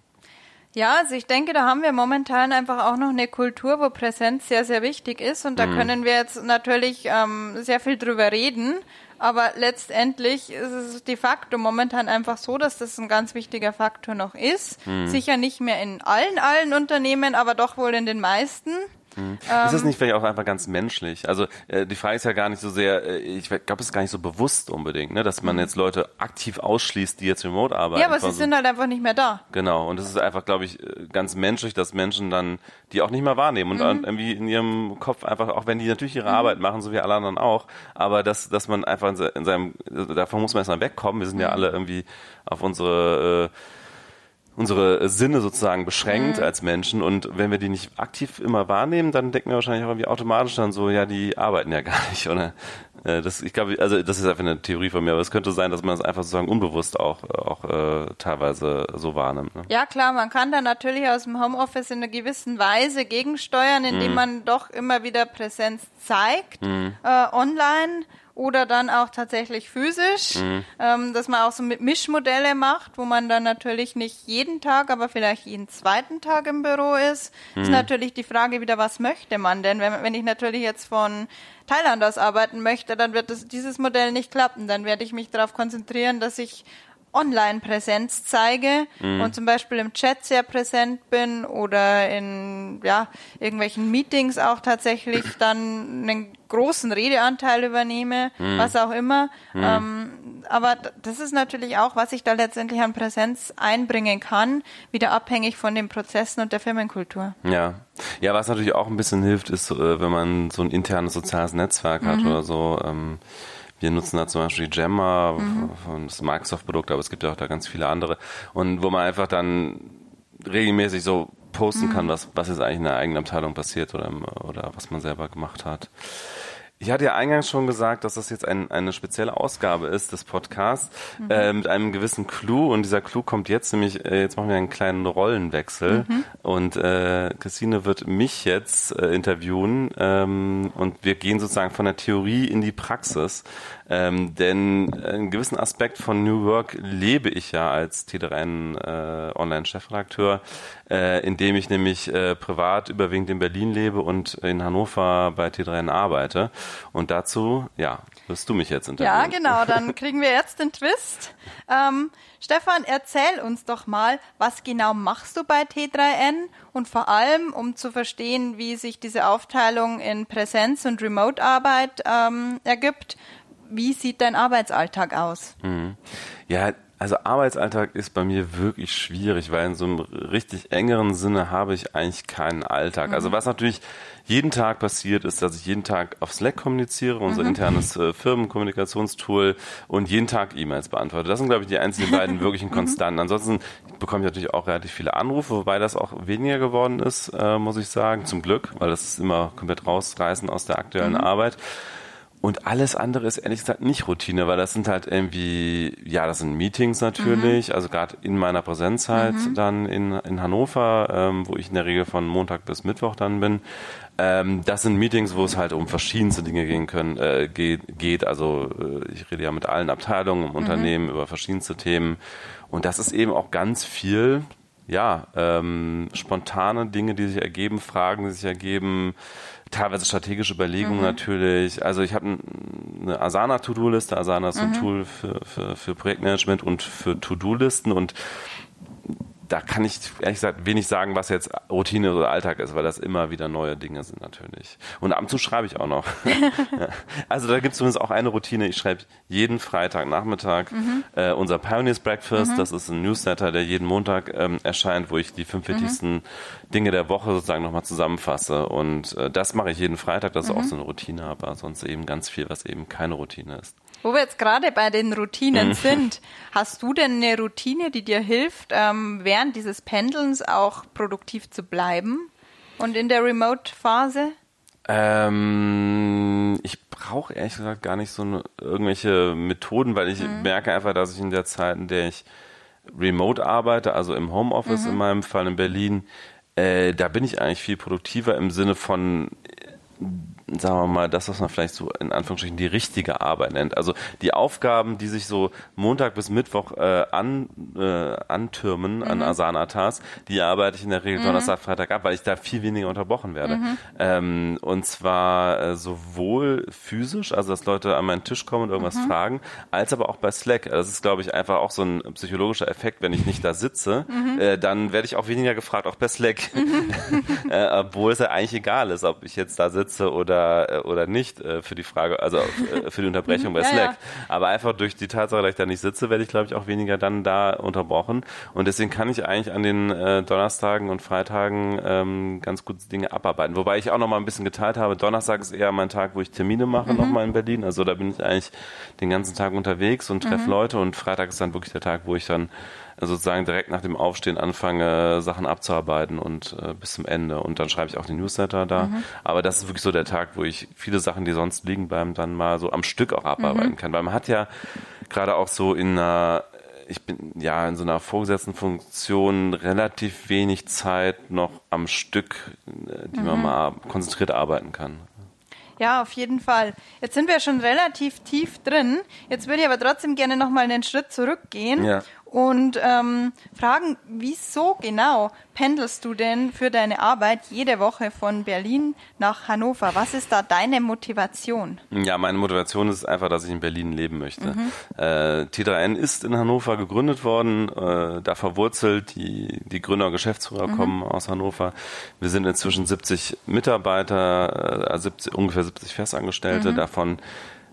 Speaker 1: Ja, also ich denke, da haben wir momentan einfach auch noch eine Kultur, wo Präsenz sehr, sehr wichtig ist. Und da mhm. können wir jetzt natürlich ähm, sehr viel drüber reden. Aber letztendlich ist es de facto momentan einfach so, dass das ein ganz wichtiger Faktor noch ist. Mhm. Sicher nicht mehr in allen, allen Unternehmen, aber doch wohl in den meisten.
Speaker 2: Mhm. Ähm, ist das nicht vielleicht auch einfach ganz menschlich? Also äh, die Frage ist ja gar nicht so sehr, äh, ich glaube, es ist gar nicht so bewusst unbedingt, ne, dass man mhm. jetzt Leute aktiv ausschließt, die jetzt remote arbeiten.
Speaker 1: Ja, aber sie so. sind halt einfach nicht mehr da.
Speaker 2: Genau, und es ist einfach, glaube ich, äh, ganz menschlich, dass Menschen dann die auch nicht mehr wahrnehmen und mhm. irgendwie in ihrem Kopf einfach, auch wenn die natürlich ihre mhm. Arbeit machen, so wie alle anderen auch, aber dass, dass man einfach in seinem, davon muss man erstmal wegkommen. Wir sind ja mhm. alle irgendwie auf unsere äh, unsere Sinne sozusagen beschränkt mhm. als Menschen und wenn wir die nicht aktiv immer wahrnehmen, dann denken wir wahrscheinlich auch irgendwie automatisch dann so, ja, die arbeiten ja gar nicht, oder? Äh, das, ich glaube, also das ist einfach eine Theorie von mir, aber es könnte sein, dass man es einfach sozusagen unbewusst auch, auch äh, teilweise so wahrnimmt. Ne?
Speaker 1: Ja klar, man kann da natürlich aus dem Homeoffice in einer gewissen Weise gegensteuern, indem mhm. man doch immer wieder Präsenz zeigt mhm. äh, online oder dann auch tatsächlich physisch, mhm. ähm, dass man auch so mit Mischmodelle macht, wo man dann natürlich nicht jeden Tag, aber vielleicht jeden zweiten Tag im Büro ist. Mhm. Ist natürlich die Frage wieder, was möchte man denn? Wenn, wenn ich natürlich jetzt von Thailand aus arbeiten möchte, dann wird das, dieses Modell nicht klappen. Dann werde ich mich darauf konzentrieren, dass ich Online-Präsenz zeige mhm. und zum Beispiel im Chat sehr präsent bin oder in ja, irgendwelchen Meetings auch tatsächlich dann einen großen Redeanteil übernehme, mhm. was auch immer. Mhm. Ähm, aber das ist natürlich auch, was ich da letztendlich an Präsenz einbringen kann, wieder abhängig von den Prozessen und der Firmenkultur.
Speaker 2: Ja, ja, was natürlich auch ein bisschen hilft, ist, äh, wenn man so ein internes soziales Netzwerk hat mhm. oder so. Ähm, wir nutzen da zum Beispiel Gemma, mhm. das Microsoft-Produkt, aber es gibt ja auch da ganz viele andere. Und wo man einfach dann regelmäßig so posten mhm. kann, was, was jetzt eigentlich in der eigenen Abteilung passiert oder, oder was man selber gemacht hat. Ich hatte ja eingangs schon gesagt, dass das jetzt ein, eine spezielle Ausgabe ist des Podcasts mhm. äh, mit einem gewissen Clou und dieser Clou kommt jetzt nämlich, äh, jetzt machen wir einen kleinen Rollenwechsel mhm. und äh, Christine wird mich jetzt äh, interviewen ähm, und wir gehen sozusagen von der Theorie in die Praxis. Ähm, denn einen gewissen Aspekt von New Work lebe ich ja als T3N äh, Online-Chefredakteur, äh, indem ich nämlich äh, privat überwiegend in Berlin lebe und in Hannover bei T3N arbeite. Und dazu, ja, wirst du mich jetzt interviewen.
Speaker 1: Ja, genau, dann kriegen wir jetzt den Twist. Ähm, Stefan, erzähl uns doch mal, was genau machst du bei T3N und vor allem, um zu verstehen, wie sich diese Aufteilung in Präsenz- und Remote-Arbeit ähm, ergibt, wie sieht dein Arbeitsalltag aus?
Speaker 2: Mhm. Ja, also Arbeitsalltag ist bei mir wirklich schwierig, weil in so einem richtig engeren Sinne habe ich eigentlich keinen Alltag. Also mhm. Also was natürlich jeden Tag passiert, ist, dass ich jeden Tag auf Slack kommuniziere, unser mhm. internes äh, Firmenkommunikationstool und jeden Tag E-Mails beantworte. Das sind, glaube ich, die einzigen beiden wirklichen mhm. Konstanten. Ansonsten bekomme ich natürlich auch relativ viele Anrufe, wobei das auch weniger geworden ist, äh, muss ich sagen, zum Glück, weil das ist immer komplett rausreißen aus der aktuellen mhm. Arbeit. Und alles andere ist ehrlich gesagt nicht Routine, weil das sind halt irgendwie, ja, das sind Meetings natürlich, mhm. also gerade in meiner Präsenzzeit mhm. dann in, in Hannover, ähm, wo ich in der Regel von Montag bis Mittwoch dann bin. Ähm, das sind Meetings, wo es halt um verschiedenste Dinge gehen können, äh, geht, geht. Also äh, ich rede ja mit allen Abteilungen im mhm. Unternehmen über verschiedenste Themen. Und das ist eben auch ganz viel, ja, ähm, spontane Dinge, die sich ergeben, Fragen, die sich ergeben, teilweise strategische Überlegungen mhm. natürlich. Also ich habe eine Asana To-Do-Liste. Asana ist ein mhm. Tool für, für, für Projektmanagement und für To-Do-Listen und da kann ich ehrlich gesagt wenig sagen, was jetzt Routine oder Alltag ist, weil das immer wieder neue Dinge sind natürlich. Und ab und zu schreibe ich auch noch. also da gibt es zumindest auch eine Routine. Ich schreibe jeden Freitagnachmittag mhm. äh, unser Pioneers Breakfast. Mhm. Das ist ein Newsletter, der jeden Montag ähm, erscheint, wo ich die fünf wichtigsten mhm. Dinge der Woche sozusagen nochmal zusammenfasse. Und äh, das mache ich jeden Freitag. Das ist auch mhm. so eine Routine, aber sonst eben ganz viel, was eben keine Routine ist.
Speaker 1: Wo wir jetzt gerade bei den Routinen mhm. sind, hast du denn eine Routine, die dir hilft, ähm, während dieses Pendelns auch produktiv zu bleiben und in der Remote-Phase?
Speaker 2: Ähm, ich brauche ehrlich gesagt gar nicht so eine, irgendwelche Methoden, weil ich mhm. merke einfach, dass ich in der Zeit, in der ich remote arbeite, also im Homeoffice mhm. in meinem Fall in Berlin, äh, da bin ich eigentlich viel produktiver im Sinne von sagen wir mal, das, was man vielleicht so in Anführungsstrichen die richtige Arbeit nennt. Also die Aufgaben, die sich so Montag bis Mittwoch äh, an, äh, antürmen mhm. an Asana-Tasks, die arbeite ich in der Regel mhm. Donnerstag, Freitag ab, weil ich da viel weniger unterbrochen werde. Mhm. Ähm, und zwar äh, sowohl physisch, also dass Leute an meinen Tisch kommen und irgendwas mhm. fragen, als aber auch bei Slack. Das ist, glaube ich, einfach auch so ein psychologischer Effekt. Wenn ich nicht da sitze, mhm. äh, dann werde ich auch weniger gefragt, auch bei Slack. Mhm. äh, obwohl es ja eigentlich egal ist, ob ich jetzt da sitze oder oder, äh, oder nicht äh, für die Frage, also äh, für die Unterbrechung bei Slack. Ja, ja. Aber einfach durch die Tatsache, dass ich da nicht sitze, werde ich, glaube ich, auch weniger dann da unterbrochen. Und deswegen kann ich eigentlich an den äh, Donnerstagen und Freitagen ähm, ganz gut Dinge abarbeiten. Wobei ich auch noch mal ein bisschen geteilt habe. Donnerstag ist eher mein Tag, wo ich Termine mache, mhm. nochmal in Berlin. Also da bin ich eigentlich den ganzen Tag unterwegs und treffe mhm. Leute und Freitag ist dann wirklich der Tag, wo ich dann sozusagen direkt nach dem Aufstehen anfange, Sachen abzuarbeiten und äh, bis zum Ende. Und dann schreibe ich auch den Newsletter da. Mhm. Aber das ist wirklich so der Tag, wo ich viele Sachen, die sonst liegen bleiben, dann mal so am Stück auch abarbeiten mhm. kann. Weil man hat ja gerade auch so in einer ich bin ja in so einer vorgesetzten Funktion relativ wenig Zeit noch am Stück, äh, die mhm. man mal konzentriert arbeiten kann.
Speaker 1: Ja, auf jeden Fall. Jetzt sind wir schon relativ tief drin. Jetzt würde ich aber trotzdem gerne noch mal einen Schritt zurückgehen ja und ähm, fragen, wieso genau pendelst du denn für deine Arbeit jede Woche von Berlin nach Hannover? Was ist da deine Motivation?
Speaker 2: Ja, meine Motivation ist einfach, dass ich in Berlin leben möchte. Mhm. Äh, T3N ist in Hannover gegründet worden, äh, da verwurzelt, die, die Gründer und Geschäftsführer mhm. kommen aus Hannover. Wir sind inzwischen 70 Mitarbeiter, äh, 70, ungefähr 70 Festangestellte, mhm. davon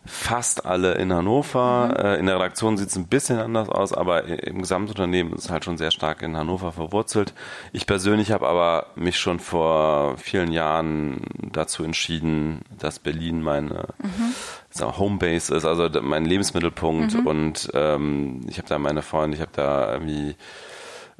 Speaker 2: fast alle in Hannover. Mhm. Äh, in der Redaktion sieht es ein bisschen anders aus, aber im Gesamtunternehmen ist es halt schon sehr stark in Hannover verwurzelt. Ich persönlich habe aber mich schon vor vielen Jahren dazu entschieden, dass Berlin meine mhm. Homebase ist, also mein Lebensmittelpunkt. Mhm. Und ähm, ich habe da meine Freunde, ich habe da irgendwie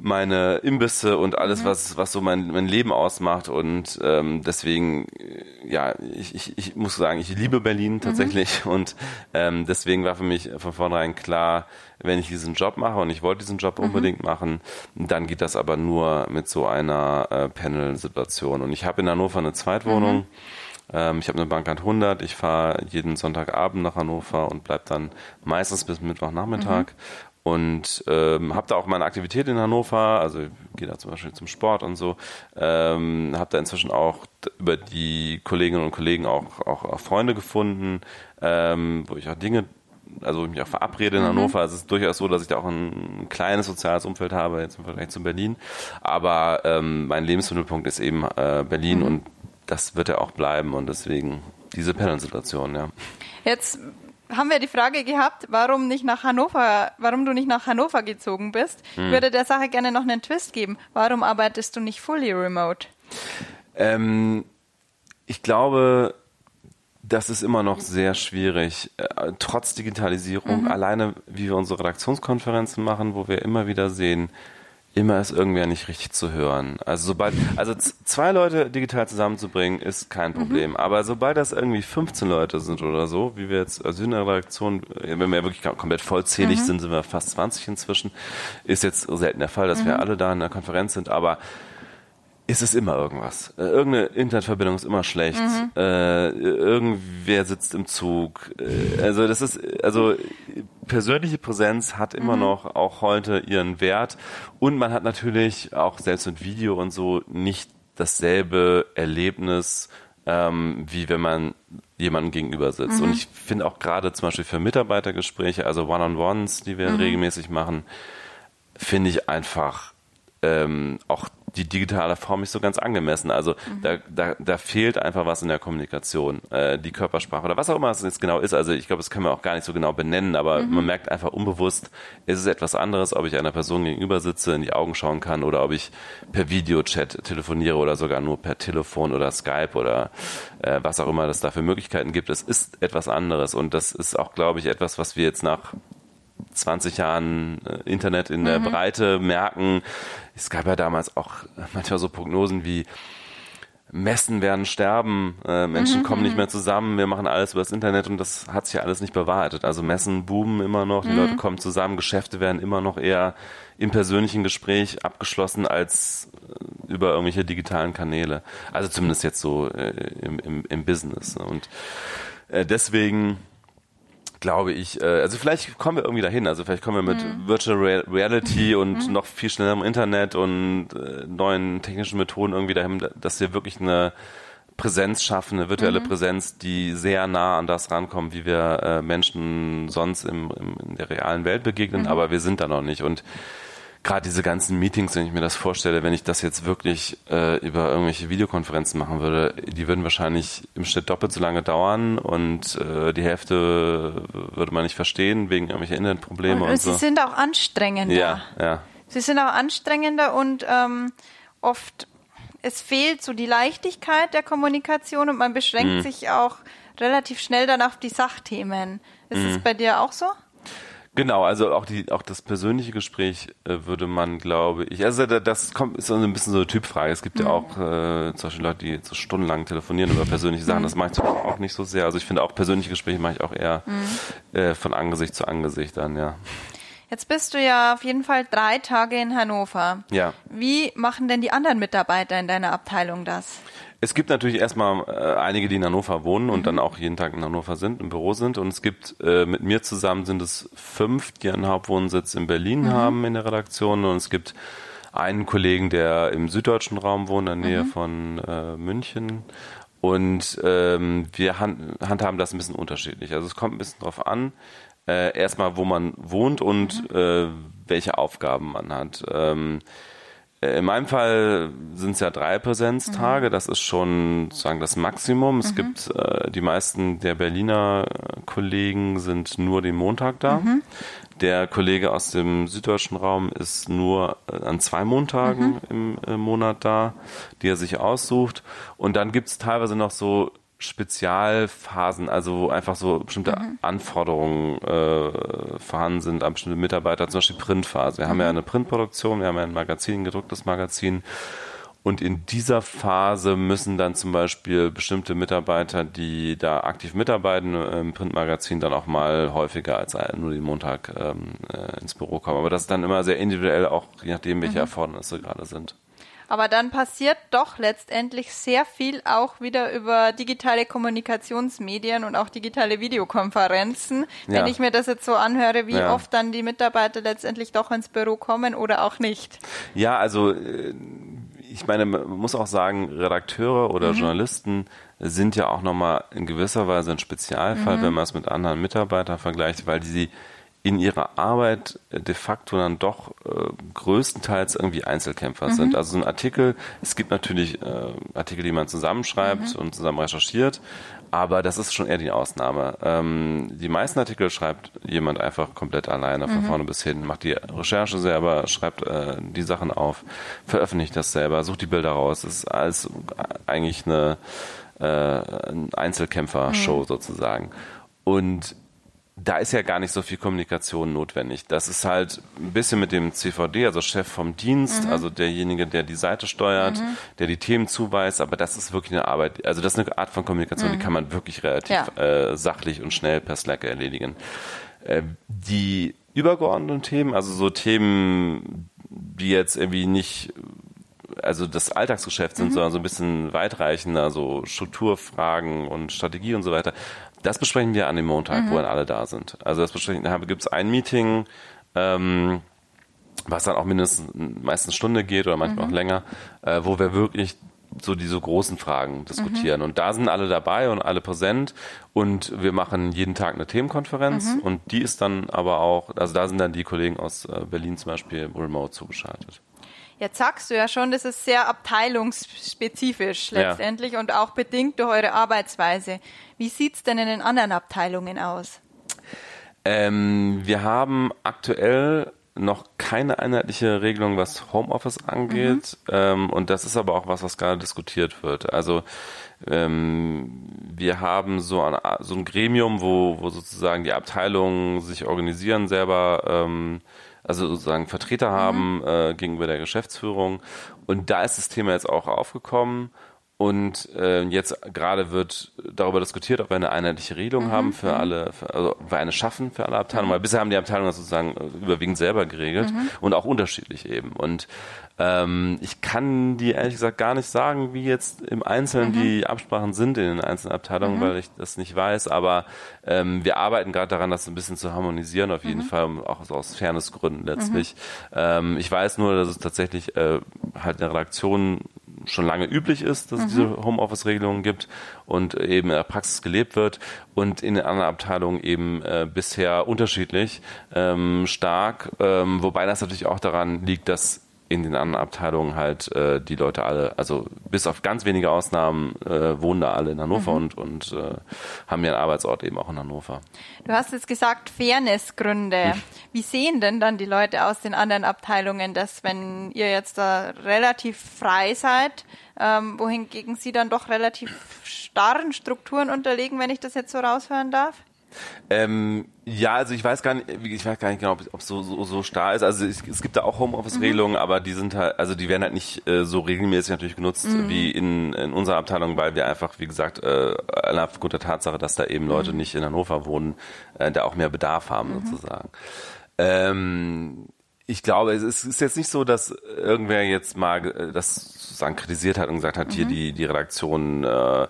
Speaker 2: meine Imbisse und alles, mhm. was, was so mein, mein Leben ausmacht. Und ähm, deswegen, äh, ja, ich, ich, ich muss sagen, ich liebe Berlin mhm. tatsächlich. Mhm. Und ähm, deswegen war für mich von vornherein klar, wenn ich diesen Job mache und ich wollte diesen Job mhm. unbedingt machen, dann geht das aber nur mit so einer äh, Panel-Situation. Und ich habe in Hannover eine Zweitwohnung. Mhm. Ähm, ich habe eine Bankart 100. Ich fahre jeden Sonntagabend nach Hannover und bleib dann meistens bis Mittwochnachmittag. Und ähm, habe da auch meine Aktivität in Hannover, also gehe da zum Beispiel zum Sport und so, ähm, habe da inzwischen auch über die Kolleginnen und Kollegen auch, auch, auch Freunde gefunden, ähm, wo ich auch Dinge, also ich mich auch verabrede in mhm. Hannover. Also es ist durchaus so, dass ich da auch ein kleines soziales Umfeld habe, jetzt im Vergleich zu Berlin. Aber ähm, mein Lebensmittelpunkt ist eben äh, Berlin mhm. und das wird ja auch bleiben und deswegen diese Panel-Situation, ja.
Speaker 1: Jetzt haben wir die Frage gehabt, warum nicht nach Hannover, warum du nicht nach Hannover gezogen bist. Hm. Ich würde der Sache gerne noch einen Twist geben. Warum arbeitest du nicht fully remote?
Speaker 2: Ähm, ich glaube, das ist immer noch sehr schwierig, äh, trotz Digitalisierung. Mhm. Alleine, wie wir unsere Redaktionskonferenzen machen, wo wir immer wieder sehen, immer ist irgendwer nicht richtig zu hören. Also sobald, also zwei Leute digital zusammenzubringen, ist kein Problem. Mhm. Aber sobald das irgendwie 15 Leute sind oder so, wie wir jetzt, also in der Redaktion, wenn wir wirklich komplett vollzählig mhm. sind, sind wir fast 20 inzwischen, ist jetzt selten der Fall, dass mhm. wir alle da in der Konferenz sind, aber ist es immer irgendwas. Äh, irgendeine Internetverbindung ist immer schlecht. Mhm. Äh, irgendwer sitzt im Zug. Äh, also das ist, also persönliche Präsenz hat immer mhm. noch auch heute ihren Wert. Und man hat natürlich auch selbst mit Video und so nicht dasselbe Erlebnis, ähm, wie wenn man jemandem gegenüber sitzt. Mhm. Und ich finde auch gerade zum Beispiel für Mitarbeitergespräche, also One-on-Ones, die wir mhm. regelmäßig machen, finde ich einfach ähm, auch die digitale Form nicht so ganz angemessen. Also mhm. da, da, da fehlt einfach was in der Kommunikation, äh, die Körpersprache oder was auch immer es jetzt genau ist. Also ich glaube, das können wir auch gar nicht so genau benennen, aber mhm. man merkt einfach unbewusst, ist es etwas anderes, ob ich einer Person gegenüber sitze, in die Augen schauen kann oder ob ich per Videochat telefoniere oder sogar nur per Telefon oder Skype oder äh, was auch immer es da für Möglichkeiten gibt. Es ist etwas anderes und das ist auch, glaube ich, etwas, was wir jetzt nach 20 Jahren äh, Internet in der mhm. Breite merken. Es gab ja damals auch manchmal so Prognosen wie Messen werden sterben, äh, Menschen mhm, kommen nicht mhm. mehr zusammen, wir machen alles über das Internet und das hat sich ja alles nicht bewahrheitet. Also Messen boomen immer noch, die mhm. Leute kommen zusammen, Geschäfte werden immer noch eher im persönlichen Gespräch abgeschlossen als äh, über irgendwelche digitalen Kanäle. Also zumindest jetzt so äh, im, im, im Business. Und äh, deswegen glaube ich, äh, also vielleicht kommen wir irgendwie dahin. Also vielleicht kommen wir mit mhm. Virtual Reality mhm. und mhm. noch viel schneller im Internet und äh, neuen technischen Methoden irgendwie dahin, dass wir wirklich eine Präsenz schaffen, eine virtuelle mhm. Präsenz, die sehr nah an das rankommt, wie wir äh, Menschen sonst im, im, in der realen Welt begegnen, mhm. aber wir sind da noch nicht. Und gerade diese ganzen Meetings, wenn ich mir das vorstelle, wenn ich das jetzt wirklich äh, über irgendwelche Videokonferenzen machen würde, die würden wahrscheinlich im Schnitt doppelt so lange dauern und äh, die Hälfte würde man nicht verstehen wegen irgendwelcher Internetprobleme und,
Speaker 1: und
Speaker 2: so.
Speaker 1: sie sind auch anstrengender.
Speaker 2: Ja, ja.
Speaker 1: Sie sind auch anstrengender und ähm, oft es fehlt so die Leichtigkeit der Kommunikation und man beschränkt mhm. sich auch relativ schnell dann auf die Sachthemen. Ist es mhm. bei dir auch so?
Speaker 2: Genau, also auch die, auch das persönliche Gespräch äh, würde man, glaube ich, also das kommt, ist so ein bisschen so eine Typfrage. Es gibt mhm. ja auch äh, zum Beispiel Leute, die so stundenlang telefonieren über persönliche Sachen. Mhm. Das mache ich auch nicht so sehr. Also ich finde auch persönliche Gespräche mache ich auch eher mhm. äh, von Angesicht zu Angesicht dann, ja.
Speaker 1: Jetzt bist du ja auf jeden Fall drei Tage in Hannover.
Speaker 2: Ja.
Speaker 1: Wie machen denn die anderen Mitarbeiter in deiner Abteilung das?
Speaker 2: Es gibt natürlich erstmal äh, einige, die in Hannover wohnen und mhm. dann auch jeden Tag in Hannover sind, im Büro sind. Und es gibt äh, mit mir zusammen sind es fünf, die einen Hauptwohnsitz in Berlin mhm. haben in der Redaktion. Und es gibt einen Kollegen, der im süddeutschen Raum wohnt, in der Nähe mhm. von äh, München. Und ähm, wir hand, handhaben das ein bisschen unterschiedlich. Also es kommt ein bisschen drauf an, äh, erstmal, wo man wohnt und mhm. äh, welche Aufgaben man hat. Ähm, äh, in meinem Fall sind es ja drei Präsenztage, mhm. das ist schon sozusagen das Maximum. Es mhm. gibt äh, die meisten der Berliner Kollegen sind nur den Montag da. Mhm. Der Kollege aus dem süddeutschen Raum ist nur äh, an zwei Montagen mhm. im äh, Monat da, die er sich aussucht. Und dann gibt es teilweise noch so Spezialphasen, also wo einfach so bestimmte mhm. Anforderungen äh, vorhanden sind an bestimmte Mitarbeiter, zum Beispiel Printphase. Wir mhm. haben ja mhm. eine Printproduktion, wir haben ja ein Magazin, ein gedrucktes Magazin. Und in dieser Phase müssen dann zum Beispiel bestimmte Mitarbeiter, die da aktiv mitarbeiten im Printmagazin, dann auch mal häufiger als nur den Montag ähm, äh, ins Büro kommen. Aber das ist dann immer sehr individuell, auch je nachdem, welche mhm. Erfordernisse gerade sind.
Speaker 1: Aber dann passiert doch letztendlich sehr viel auch wieder über digitale Kommunikationsmedien und auch digitale Videokonferenzen. Ja. Wenn ich mir das jetzt so anhöre, wie ja. oft dann die Mitarbeiter letztendlich doch ins Büro kommen oder auch nicht.
Speaker 2: Ja, also äh, ich meine, man muss auch sagen, Redakteure oder mhm. Journalisten sind ja auch nochmal in gewisser Weise ein Spezialfall, mhm. wenn man es mit anderen Mitarbeitern vergleicht, weil die sie in ihrer Arbeit de facto dann doch äh, größtenteils irgendwie Einzelkämpfer mhm. sind. Also so ein Artikel, es gibt natürlich äh, Artikel, die man zusammenschreibt mhm. und zusammen recherchiert, aber das ist schon eher die Ausnahme. Ähm, die meisten Artikel schreibt jemand einfach komplett alleine, von mhm. vorne bis hinten, macht die Recherche selber, schreibt äh, die Sachen auf, veröffentlicht das selber, sucht die Bilder raus. Das ist alles eigentlich eine äh, Einzelkämpfer-Show mhm. sozusagen. Und da ist ja gar nicht so viel Kommunikation notwendig. Das ist halt ein bisschen mit dem CVD, also Chef vom Dienst, mhm. also derjenige, der die Seite steuert, mhm. der die Themen zuweist, aber das ist wirklich eine Arbeit, also das ist eine Art von Kommunikation, mhm. die kann man wirklich relativ ja. äh, sachlich und schnell per Slack erledigen. Äh, die übergeordneten Themen, also so Themen, die jetzt irgendwie nicht also das Alltagsgeschäft sind, mhm. sondern so ein bisschen weitreichender, so Strukturfragen und Strategie und so weiter. Das besprechen wir an dem Montag, mhm. wo dann alle da sind. Also das besprechen, da gibt es ein Meeting, ähm, was dann auch mindestens meistens Stunde geht oder manchmal mhm. auch länger, äh, wo wir wirklich so diese großen Fragen diskutieren. Mhm. Und da sind alle dabei und alle präsent und wir machen jeden Tag eine Themenkonferenz mhm. und die ist dann aber auch, also da sind dann die Kollegen aus äh, Berlin zum Beispiel remote zugeschaltet.
Speaker 1: Jetzt sagst du ja schon, das ist sehr abteilungsspezifisch letztendlich ja. und auch bedingt durch eure Arbeitsweise. Wie sieht's denn in den anderen Abteilungen aus?
Speaker 2: Ähm, wir haben aktuell noch keine einheitliche Regelung, was Homeoffice angeht. Mhm. Ähm, und das ist aber auch was, was gerade diskutiert wird. Also ähm, wir haben so ein, so ein Gremium, wo, wo sozusagen die Abteilungen sich organisieren selber. Ähm, also sozusagen Vertreter mhm. haben äh, gegenüber der Geschäftsführung. Und da ist das Thema jetzt auch aufgekommen. Und äh, jetzt gerade wird darüber diskutiert, ob wir eine einheitliche Regelung mhm. haben für mhm. alle, für, also wir eine schaffen für alle Abteilungen. Mhm. Weil bisher haben die Abteilungen das sozusagen äh, überwiegend selber geregelt mhm. und auch unterschiedlich eben. Und ähm, ich kann dir ehrlich gesagt gar nicht sagen, wie jetzt im Einzelnen mhm. die Absprachen sind in den einzelnen Abteilungen, mhm. weil ich das nicht weiß. Aber ähm, wir arbeiten gerade daran, das ein bisschen zu harmonisieren, auf jeden Fall, auch so aus Fairnessgründen letztlich. Ähm, ich weiß nur, dass es tatsächlich äh, halt eine Redaktion schon lange üblich ist, dass es mhm. diese Homeoffice-Regelungen gibt und eben in der Praxis gelebt wird und in den anderen Abteilungen eben äh, bisher unterschiedlich ähm, stark, ähm, wobei das natürlich auch daran liegt, dass in den anderen Abteilungen halt äh, die Leute alle, also bis auf ganz wenige Ausnahmen, äh, wohnen da alle in Hannover mhm. und, und äh, haben ihren Arbeitsort eben auch in Hannover.
Speaker 1: Du hast jetzt gesagt, Fairnessgründe. Hm. Wie sehen denn dann die Leute aus den anderen Abteilungen das, wenn ihr jetzt da relativ frei seid, ähm, wohingegen sie dann doch relativ starren Strukturen unterlegen, wenn ich das jetzt so raushören darf?
Speaker 2: Ähm, ja, also ich weiß gar nicht, ich weiß gar nicht genau, ob es so, so, so starr ist. Also es, es gibt da auch Homeoffice-Regelungen, mhm. aber die sind halt, also die werden halt nicht äh, so regelmäßig natürlich genutzt mhm. wie in, in unserer Abteilung, weil wir einfach, wie gesagt, äh, aufgrund der Tatsache, dass da eben Leute mhm. nicht in Hannover wohnen, äh, da auch mehr Bedarf haben mhm. sozusagen. Ähm, ich glaube, es ist jetzt nicht so, dass irgendwer jetzt mal äh, das sozusagen kritisiert hat und gesagt hat, mhm. hier die, die Redaktion äh,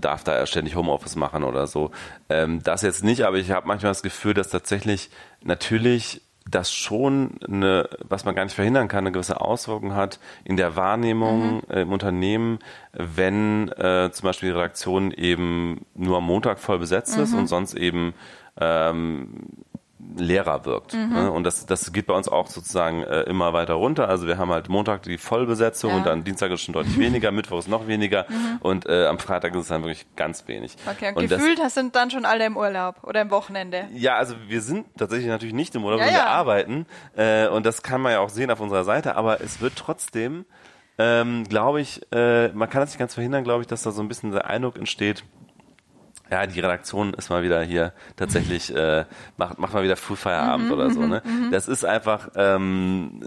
Speaker 2: darf da ständig Homeoffice machen oder so. Ähm, das jetzt nicht, aber ich habe manchmal das Gefühl, dass tatsächlich natürlich das schon eine, was man gar nicht verhindern kann, eine gewisse Auswirkung hat in der Wahrnehmung mhm. äh, im Unternehmen, wenn äh, zum Beispiel die Redaktion eben nur am Montag voll besetzt mhm. ist und sonst eben ähm, leerer wirkt. Mhm. Ne? Und das, das geht bei uns auch sozusagen äh, immer weiter runter. Also wir haben halt Montag die Vollbesetzung ja. und dann Dienstag ist schon deutlich weniger, Mittwoch ist noch weniger mhm. und äh, am Freitag ist es dann wirklich ganz wenig.
Speaker 1: Okay, und, und gefühlt das, sind dann schon alle im Urlaub oder im Wochenende.
Speaker 2: Ja, also wir sind tatsächlich natürlich nicht im Urlaub, ja, wir arbeiten äh, und das kann man ja auch sehen auf unserer Seite, aber es wird trotzdem, ähm, glaube ich, äh, man kann das nicht ganz verhindern, glaube ich, dass da so ein bisschen der Eindruck entsteht, ja, die Redaktion ist mal wieder hier tatsächlich, äh, macht, macht mal wieder Frühfeierabend mhm, oder so. Ne? Mhm, mhm. Das ist einfach, ähm,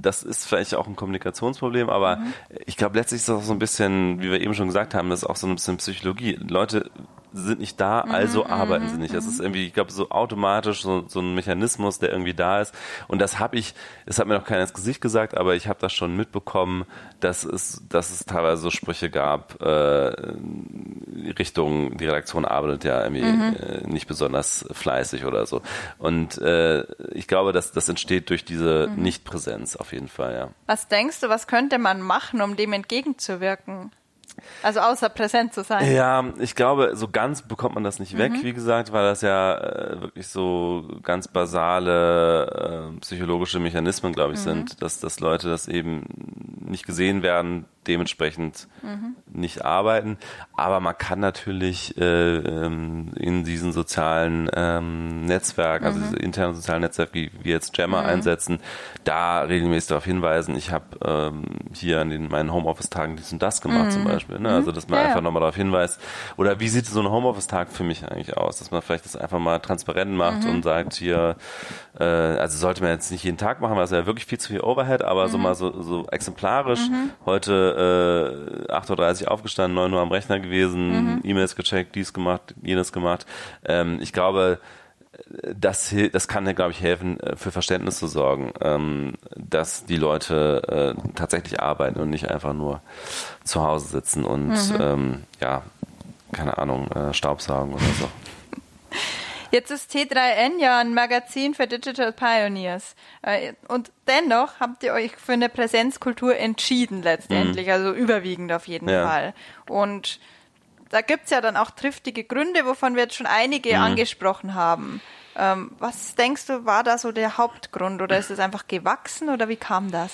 Speaker 2: das ist vielleicht auch ein Kommunikationsproblem, aber mhm. ich glaube, letztlich ist das auch so ein bisschen, wie wir eben schon gesagt haben, das ist auch so ein bisschen Psychologie. Leute sind nicht da, mhm, also mhm, arbeiten sie nicht. Das ist irgendwie, ich glaube, so automatisch so, so ein Mechanismus, der irgendwie da ist. Und das habe ich, es hat mir noch keiner ins Gesicht gesagt, aber ich habe das schon mitbekommen, dass es, dass es teilweise so Sprüche gab, äh, Richtung, die Redaktion arbeitet ja irgendwie mhm. äh, nicht besonders fleißig oder so. Und äh, ich glaube, dass das entsteht durch diese mhm. Nichtpräsenz auf jeden Fall, ja.
Speaker 1: Was denkst du, was könnte man machen, um dem entgegenzuwirken? Also außer präsent zu sein.
Speaker 2: Ja, ich glaube, so ganz bekommt man das nicht weg, mhm. wie gesagt, weil das ja äh, wirklich so ganz basale äh, psychologische Mechanismen, glaube ich, mhm. sind, dass, dass Leute das eben nicht gesehen werden, dementsprechend mhm. nicht arbeiten. Aber man kann natürlich äh, ähm, in diesen sozialen ähm, Netzwerken, also mhm. internen sozialen Netzwerke, wie wir jetzt Jammer mhm. einsetzen, da regelmäßig darauf hinweisen. Ich habe ähm, hier an den meinen Homeoffice-Tagen dies und das gemacht zum mhm. Beispiel. Ne? Also dass man ja, einfach nochmal darauf hinweist. Oder wie sieht so ein Homeoffice-Tag für mich eigentlich aus? Dass man vielleicht das einfach mal transparent macht mhm. und sagt hier, äh, also sollte man jetzt nicht jeden Tag machen, weil es ja wirklich viel zu viel Overhead, aber so mal so, so exemplarisch heute äh, 8.30 Uhr aufgestanden, 9 Uhr am Rechner gewesen, mhm. E-Mails gecheckt, dies gemacht, jenes gemacht. Ähm, ich glaube, das, das kann, glaube ich, helfen, äh, für Verständnis zu sorgen, ähm, dass die Leute äh, tatsächlich arbeiten und nicht einfach nur zu Hause sitzen und mhm. ähm, ja, keine Ahnung, äh, Staubsaugen oder so.
Speaker 1: Jetzt ist T3N ja ein Magazin für Digital Pioneers. Und dennoch habt ihr euch für eine Präsenzkultur entschieden letztendlich, mhm. also überwiegend auf jeden ja. Fall. Und da gibt's ja dann auch triftige Gründe, wovon wir jetzt schon einige mhm. angesprochen haben. Ähm, was denkst du, war da so der Hauptgrund oder ist es einfach gewachsen oder wie kam das?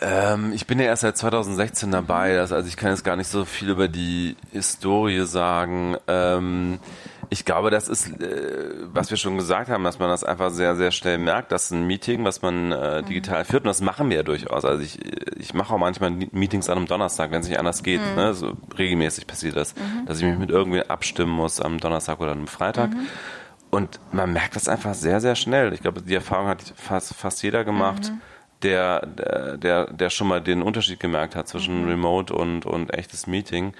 Speaker 2: Ähm, ich bin ja erst seit 2016 dabei, also ich kann jetzt gar nicht so viel über die Historie sagen. Ähm, ich glaube, das ist, äh, was wir schon gesagt haben, dass man das einfach sehr, sehr schnell merkt, dass ein Meeting, was man äh, mhm. digital führt, und das machen wir ja durchaus. Also ich, ich mache auch manchmal Meetings an einem Donnerstag, wenn es nicht anders geht. Mhm. Ne? So regelmäßig passiert das, mhm. dass ich mich mit irgendwen abstimmen muss am Donnerstag oder am Freitag. Mhm. Und man merkt das einfach sehr, sehr schnell. Ich glaube, die Erfahrung hat fast, fast jeder gemacht. Mhm. Der, der, der schon mal den Unterschied gemerkt hat zwischen mhm. Remote und, und echtes Meeting.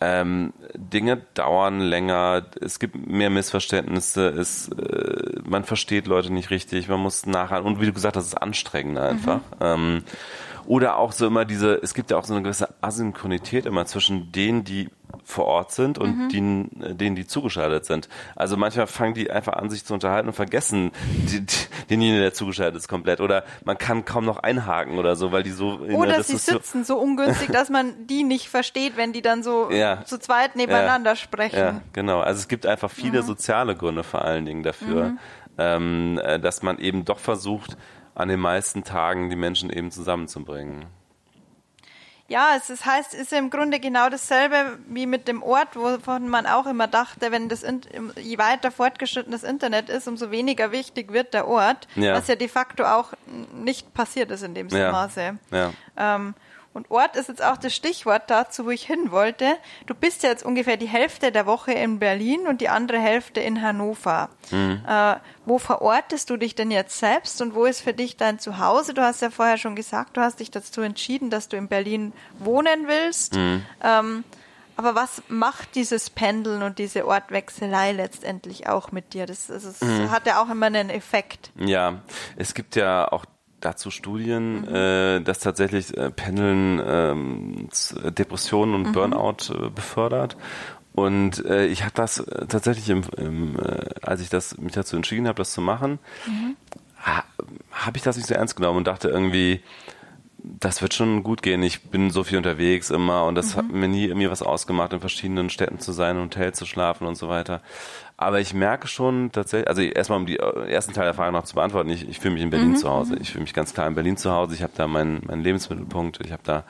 Speaker 2: Ähm, Dinge dauern länger, es gibt mehr Missverständnisse, es, äh, man versteht Leute nicht richtig, man muss nachher, und wie du gesagt hast, es ist anstrengend einfach. Mhm. Ähm, oder auch so immer diese, es gibt ja auch so eine gewisse Asynchronität immer zwischen denen, die vor Ort sind und mhm. denen, denen, die zugeschaltet sind. Also manchmal fangen die einfach an, sich zu unterhalten und vergessen die, die, denjenigen, der zugeschaltet ist, komplett. Oder man kann kaum noch einhaken oder so, weil die so...
Speaker 1: Oder sie sitzen so, so, ungünstig, dass man die nicht versteht, wenn die dann so ja. zu zweit nebeneinander
Speaker 2: ja.
Speaker 1: sprechen.
Speaker 2: Ja, genau. Also es gibt einfach viele mhm. soziale Gründe vor allen Dingen dafür, mhm. ähm, äh, dass man eben doch versucht, an den meisten Tagen die Menschen eben zusammenzubringen.
Speaker 1: Ja, es ist, heißt, ist im Grunde genau dasselbe wie mit dem Ort, wovon man auch immer dachte, wenn das je weiter fortgeschritten das Internet ist, umso weniger wichtig wird der Ort, ja. was ja de facto auch nicht passiert ist in dem ja. Maße. Ja. Ähm, Und Ort ist jetzt auch das Stichwort dazu, wo ich hin wollte. Du bist ja jetzt ungefähr die Hälfte der Woche in Berlin und die andere Hälfte in Hannover. Mhm. Äh, wo verortest du dich denn jetzt selbst und wo ist für dich dein Zuhause? Du hast ja vorher schon gesagt, du hast dich dazu entschieden, dass du in Berlin wohnen willst. Mhm. Ähm, aber was macht dieses Pendeln und diese Ortwechselei letztendlich auch mit dir? Das, also, das mhm. hat ja auch immer einen Effekt.
Speaker 2: Ja, es gibt ja auch dazu Studien, mhm. äh, dass tatsächlich äh, Pendeln ähm, Depressionen und mhm. Burnout äh, befördert. Und äh, ich habe das äh, tatsächlich, im, im, äh, als ich das mich dazu entschieden habe, das zu machen, mhm. ha, habe ich das nicht so ernst genommen und dachte irgendwie, das wird schon gut gehen. Ich bin so viel unterwegs immer und das mhm. hat mir nie irgendwie was ausgemacht, in verschiedenen Städten zu sein, in Hotels zu schlafen und so weiter. Aber ich merke schon tatsächlich, also erstmal um die äh, ersten Teil der Frage noch zu beantworten, ich, ich fühle mich in Berlin mhm. zu Hause. Ich fühle mich ganz klar in Berlin zu Hause. Ich habe da meinen mein Lebensmittelpunkt, ich habe da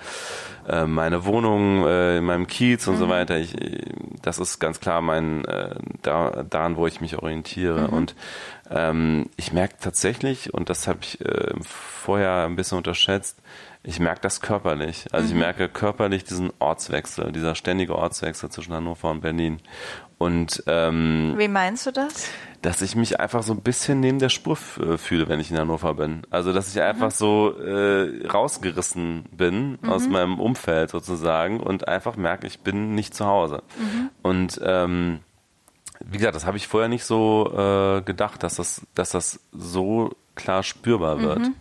Speaker 2: äh, meine Wohnung äh, in meinem Kiez und mhm. so weiter. Ich, das ist ganz klar mein äh, da, daran, wo ich mich orientiere. Mhm. Und ähm, ich merke tatsächlich, und das habe ich äh, vorher ein bisschen unterschätzt, ich merke das körperlich. Also mhm. ich merke körperlich diesen Ortswechsel, dieser ständige Ortswechsel zwischen Hannover und Berlin. Und ähm,
Speaker 1: wie meinst du das?
Speaker 2: Dass ich mich einfach so ein bisschen neben der Spur fühle, wenn ich in Hannover bin. Also dass ich einfach mhm. so äh, rausgerissen bin mhm. aus meinem Umfeld sozusagen und einfach merke, ich bin nicht zu Hause. Mhm. Und ähm, wie gesagt, das habe ich vorher nicht so äh, gedacht, dass das, dass das so klar spürbar wird. Mhm.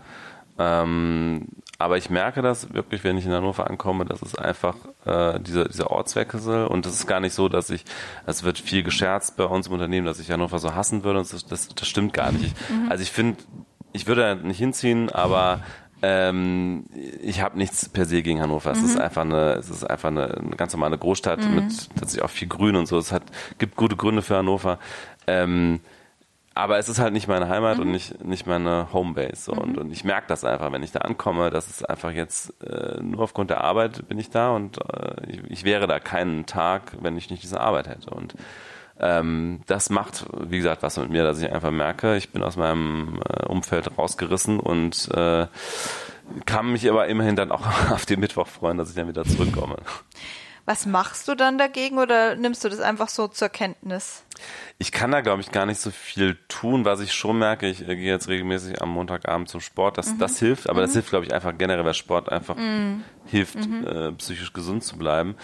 Speaker 2: Ähm, aber ich merke das wirklich, wenn ich in Hannover ankomme, dass es einfach äh, dieser, dieser Ortswechsel und es ist gar nicht so, dass ich, es wird viel gescherzt bei uns im Unternehmen, dass ich Hannover so hassen würde und das, das, das stimmt gar nicht. Ich, mhm. Also ich finde, ich würde da nicht hinziehen, aber ähm, ich habe nichts per se gegen Hannover. Es mhm. ist einfach eine, es ist einfach eine, eine ganz normale Großstadt mhm. mit tatsächlich auch viel Grün und so. Es hat gibt gute Gründe für Hannover. Ähm, aber es ist halt nicht meine Heimat mhm. und nicht, nicht meine Homebase. So. Mhm. Und, und ich merke das einfach, wenn ich da ankomme, dass es einfach jetzt äh, nur aufgrund der Arbeit bin ich da und äh, ich, ich, wäre da keinen Tag, wenn ich nicht diese Arbeit hätte. Und ähm, das macht, wie gesagt, was mit mir, dass ich einfach merke, ich bin aus meinem äh, Umfeld rausgerissen und äh, kann mich aber immerhin dann auch auf den Mittwoch freuen, dass ich dann wieder zurückkomme.
Speaker 1: Was machst du dann dagegen oder nimmst du das einfach so zur Kenntnis?
Speaker 2: Ich kann da, glaube ich, gar nicht so viel tun. Was ich schon merke, ich äh, gehe jetzt regelmäßig am Montagabend zum Sport. Das, mhm. das hilft, aber mhm. das hilft, glaube ich, einfach generell, weil Sport einfach mhm. hilft, mhm. äh, psychisch gesund zu bleiben.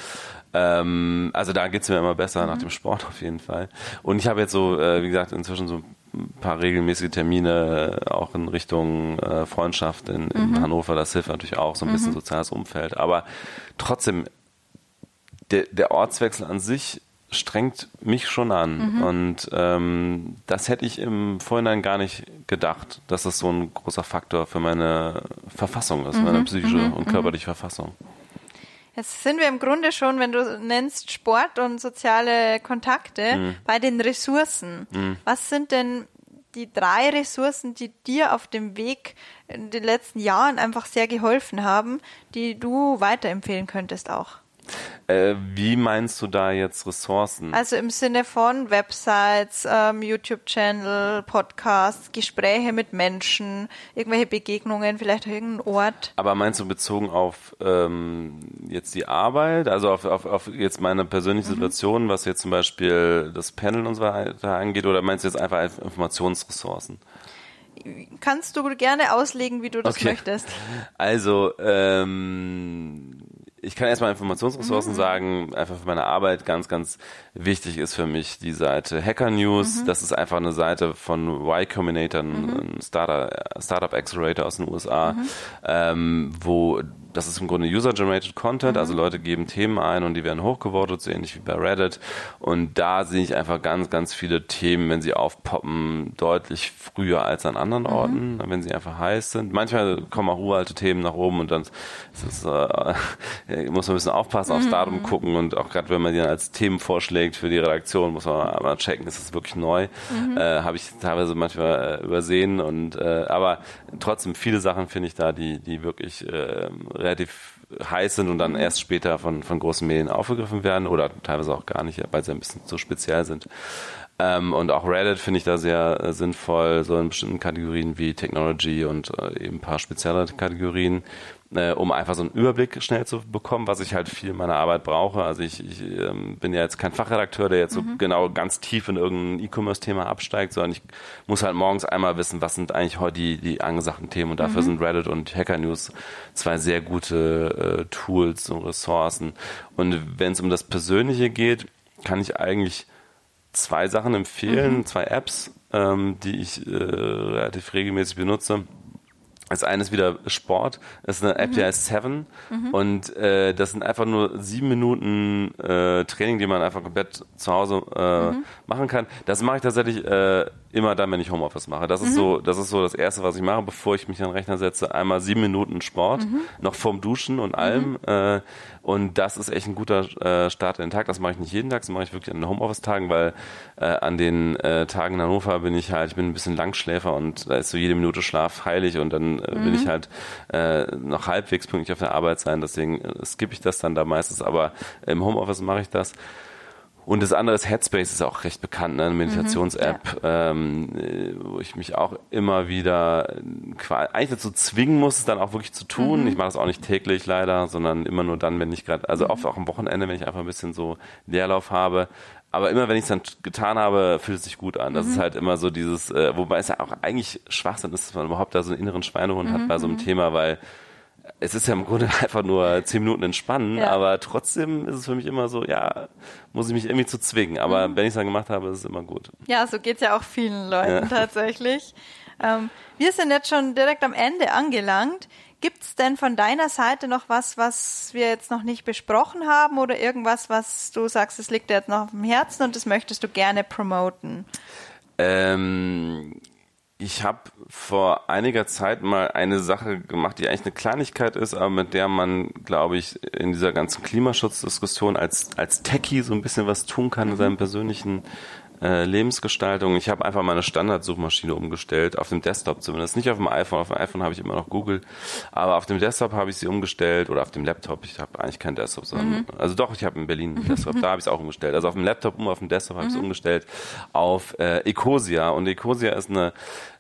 Speaker 2: Ähm, also da geht's mir immer besser nach mhm. dem Sport auf jeden Fall. Und ich habe jetzt so, äh, wie gesagt, inzwischen so ein paar regelmäßige Termine äh, auch in Richtung äh, Freundschaft in, in mhm. Hannover. Das hilft natürlich auch, so ein bisschen soziales Umfeld. Aber trotzdem der, der Ortswechsel an sich strengt mich schon an. Mhm. Und ähm, das hätte ich im Vorhinein gar nicht gedacht, dass das so ein großer Faktor für meine Verfassung ist, mhm. meine psychische mhm. und körperliche Verfassung.
Speaker 1: Jetzt sind wir im Grunde schon, wenn du nennst Sport und soziale Kontakte, mhm. bei den Ressourcen. Mhm. Was sind denn die drei Ressourcen, die dir auf dem Weg in den letzten Jahren einfach sehr geholfen haben, die du weiterempfehlen könntest auch?
Speaker 2: Äh, wie meinst du da jetzt Ressourcen?
Speaker 1: Also im Sinne von Websites, ähm, YouTube-Channel, Podcasts, Gespräche mit Menschen, irgendwelche Begegnungen, vielleicht irgendein Ort.
Speaker 2: Aber meinst du bezogen auf ähm, jetzt die Arbeit, also auf, auf, auf jetzt meine persönliche mhm. Situation, was jetzt zum Beispiel das Panel und so weiter angeht, oder meinst du jetzt einfach Informationsressourcen?
Speaker 1: Kannst du gerne auslegen, wie du das okay. möchtest.
Speaker 2: Also, ähm, ich kann erstmal Informationsressourcen mhm. sagen, einfach für meine Arbeit ganz, ganz wichtig ist für mich die Seite Hacker News. Mhm. Das ist einfach eine Seite von Y Combinator, mhm. ein Startup, Startup Accelerator aus den USA, mhm. ähm, wo das ist im Grunde User-Generated Content, also mhm. Leute geben Themen ein und die werden hochgewortet, so ähnlich wie bei Reddit. Und da sehe ich einfach ganz, ganz viele Themen, wenn sie aufpoppen, deutlich früher als an anderen mhm. Orten, mhm. wenn sie einfach heiß sind. Manchmal kommen auch uralte Themen nach oben und dann es, äh, muss man ein bisschen aufpassen, aufs mhm. Datum gucken und auch gerade wenn man die dann als Themen vorschlägt für die Redaktion, muss man mal checken, ist das wirklich neu. Mhm. Äh, Habe ich teilweise manchmal äh, übersehen und äh, aber trotzdem viele Sachen finde ich da, die, die wirklich äh, relativ heiß sind und dann erst später von, von großen Medien aufgegriffen werden oder teilweise auch gar nicht, weil sie ein bisschen zu speziell sind. Ähm, und auch Reddit finde ich da sehr äh, sinnvoll, so in bestimmten Kategorien wie Technology und äh, eben ein paar spezielle Kategorien. Äh, um einfach so einen Überblick schnell zu bekommen, was ich halt viel in meiner Arbeit brauche. Also ich, ich ähm, bin ja jetzt kein Fachredakteur, der jetzt so mhm. genau ganz tief in irgendein E-Commerce-Thema absteigt, sondern ich muss halt morgens einmal wissen, was sind eigentlich heute die, die angesagten Themen und dafür mhm. sind Reddit und Hacker News zwei sehr gute äh, Tools und Ressourcen. Und wenn es um das Persönliche geht, kann ich eigentlich zwei Sachen empfehlen, mhm. zwei Apps, ähm, die ich äh, relativ regelmäßig benutze. Das eine ist wieder Sport. Das ist eine App, mhm. die heißt Seven. Mhm. Und äh, das sind einfach nur sieben Minuten äh, Training, die man einfach komplett zu Hause äh, mhm. machen kann. Das mache ich tatsächlich äh, immer dann, wenn ich Homeoffice mache. Das ist mhm. so, das ist so das Erste, was ich mache, bevor ich mich an den Rechner setze. Einmal sieben Minuten Sport, mhm. noch vorm Duschen und allem. Mhm. Äh, und das ist echt ein guter äh, Start in den Tag. Das mache ich nicht jeden Tag, das mache ich wirklich an den Homeoffice-Tagen, weil äh, an den äh, Tagen in Hannover bin ich halt, ich bin ein bisschen Langschläfer und da ist so jede Minute Schlaf heilig und dann äh, will ich halt äh, noch halbwegs pünktlich auf der Arbeit sein. Deswegen äh, skippe ich das dann da meistens, aber im Homeoffice mache ich das. Und das andere ist Headspace, ist auch recht bekannt, ne? eine Meditations-App, mhm, ja. ähm, wo ich mich auch immer wieder eigentlich dazu zwingen muss, es dann auch wirklich zu tun. Mhm. Ich mache das auch nicht täglich leider, sondern immer nur dann, wenn ich gerade, also mhm. oft auch am Wochenende, wenn ich einfach ein bisschen so Leerlauf habe. Aber immer, wenn ich es dann getan habe, fühlt es sich gut an. Das ist mhm. halt immer so dieses, äh, wobei es ja auch eigentlich Schwachsinn ist, dass man überhaupt da so einen inneren Schweinehund hat mhm, bei so einem mhm. Thema, weil es ist ja im Grunde einfach nur zehn Minuten entspannen, ja. aber trotzdem ist es für mich immer so, ja, muss ich mich irgendwie zu zwingen. Aber mhm. wenn ich es dann gemacht habe, ist es immer gut.
Speaker 1: Ja, so geht es ja auch vielen Leuten ja. tatsächlich. Ähm, wir sind jetzt schon direkt am Ende angelangt. Gibt es denn von deiner Seite noch was, was wir jetzt noch nicht besprochen haben oder irgendwas, was du sagst, es liegt dir jetzt noch auf dem Herzen und das möchtest du gerne promoten?
Speaker 2: Ähm, ich habe vor einiger Zeit mal eine Sache gemacht, die eigentlich eine Kleinigkeit ist, aber mit der man, glaube ich, in dieser ganzen Klimaschutzdiskussion als, als Techie so ein bisschen was tun kann in mhm. seinem persönlichen äh, Lebensgestaltung. Ich habe einfach meine Standardsuchmaschine umgestellt, auf dem Desktop zumindest. Nicht auf dem iPhone, auf dem iPhone habe ich immer noch Google, aber auf dem Desktop habe ich sie umgestellt oder auf dem Laptop. Ich habe eigentlich keinen Desktop, sondern, mhm. also doch, ich habe in Berlin einen Desktop, da habe ich es auch umgestellt. Also auf dem Laptop und auf dem Desktop habe ich es mhm. umgestellt auf äh, Ecosia. Und Ecosia ist eine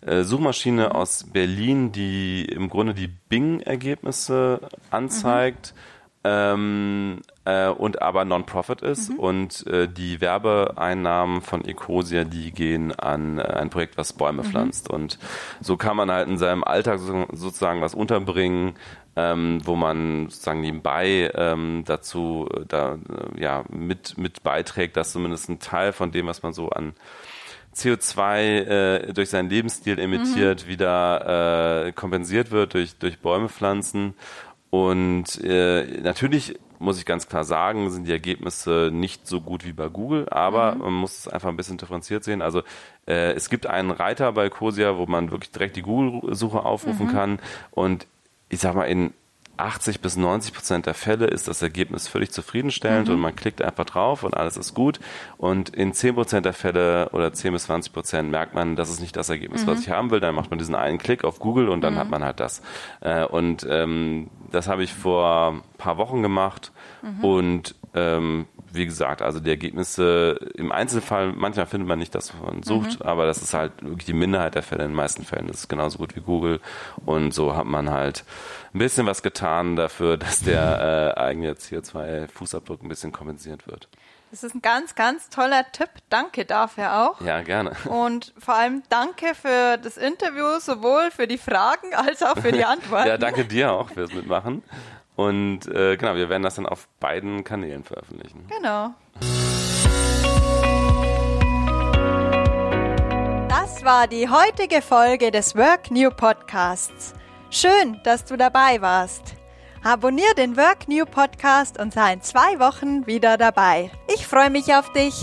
Speaker 2: äh, Suchmaschine aus Berlin, die im Grunde die Bing-Ergebnisse anzeigt. Mhm ähm, äh, und aber Non-Profit ist mhm. und äh, die Werbeeinnahmen von Ecosia, die gehen an äh, ein Projekt, was Bäume mhm. pflanzt und so kann man halt in seinem Alltag so, sozusagen was unterbringen, ähm, wo man sozusagen nebenbei ähm, dazu äh, da äh, ja mit mit beiträgt, dass zumindest ein Teil von dem, was man so an CO2 äh, durch seinen Lebensstil emittiert, mhm. wieder äh, kompensiert wird durch durch Bäume pflanzen und äh, natürlich muss ich ganz klar sagen, sind die Ergebnisse nicht so gut wie bei Google, aber mhm. man muss es einfach ein bisschen differenziert sehen. Also äh, es gibt einen Reiter bei Cosia, wo man wirklich direkt die Google-Suche aufrufen mhm. kann und ich sag mal, in 80 bis 90 Prozent der Fälle ist das Ergebnis völlig zufriedenstellend mhm. und man klickt einfach drauf und alles ist gut. Und in 10 Prozent der Fälle oder 10 bis 20 Prozent merkt man, das ist nicht das Ergebnis, mhm. was ich haben will. Dann macht man diesen einen Klick auf Google und dann mhm. hat man halt das. Äh, und ähm, das habe ich vor ein paar Wochen gemacht mhm. und ähm, wie gesagt, also die Ergebnisse im Einzelfall, manchmal findet man nicht das, was man sucht, mhm. aber das ist halt wirklich die Minderheit der Fälle. In den meisten Fällen das ist genauso gut wie Google und so hat man halt ein bisschen was getan dafür, dass der äh, eigene CO2-Fußabdruck ein bisschen kompensiert wird.
Speaker 1: Das ist ein ganz, ganz toller Tipp. Danke dafür auch.
Speaker 2: Ja, gerne.
Speaker 1: Und vor allem danke für das Interview, sowohl für die Fragen als auch für die Antworten.
Speaker 2: ja, danke dir auch fürs Mitmachen. Und äh, genau, wir werden das dann auf beiden Kanälen veröffentlichen.
Speaker 1: Genau. Das war die heutige Folge des Work New Podcasts. Schön, dass du dabei warst. Abonnier den Work New Podcast und sei in zwei Wochen wieder dabei. Ich freue mich auf dich.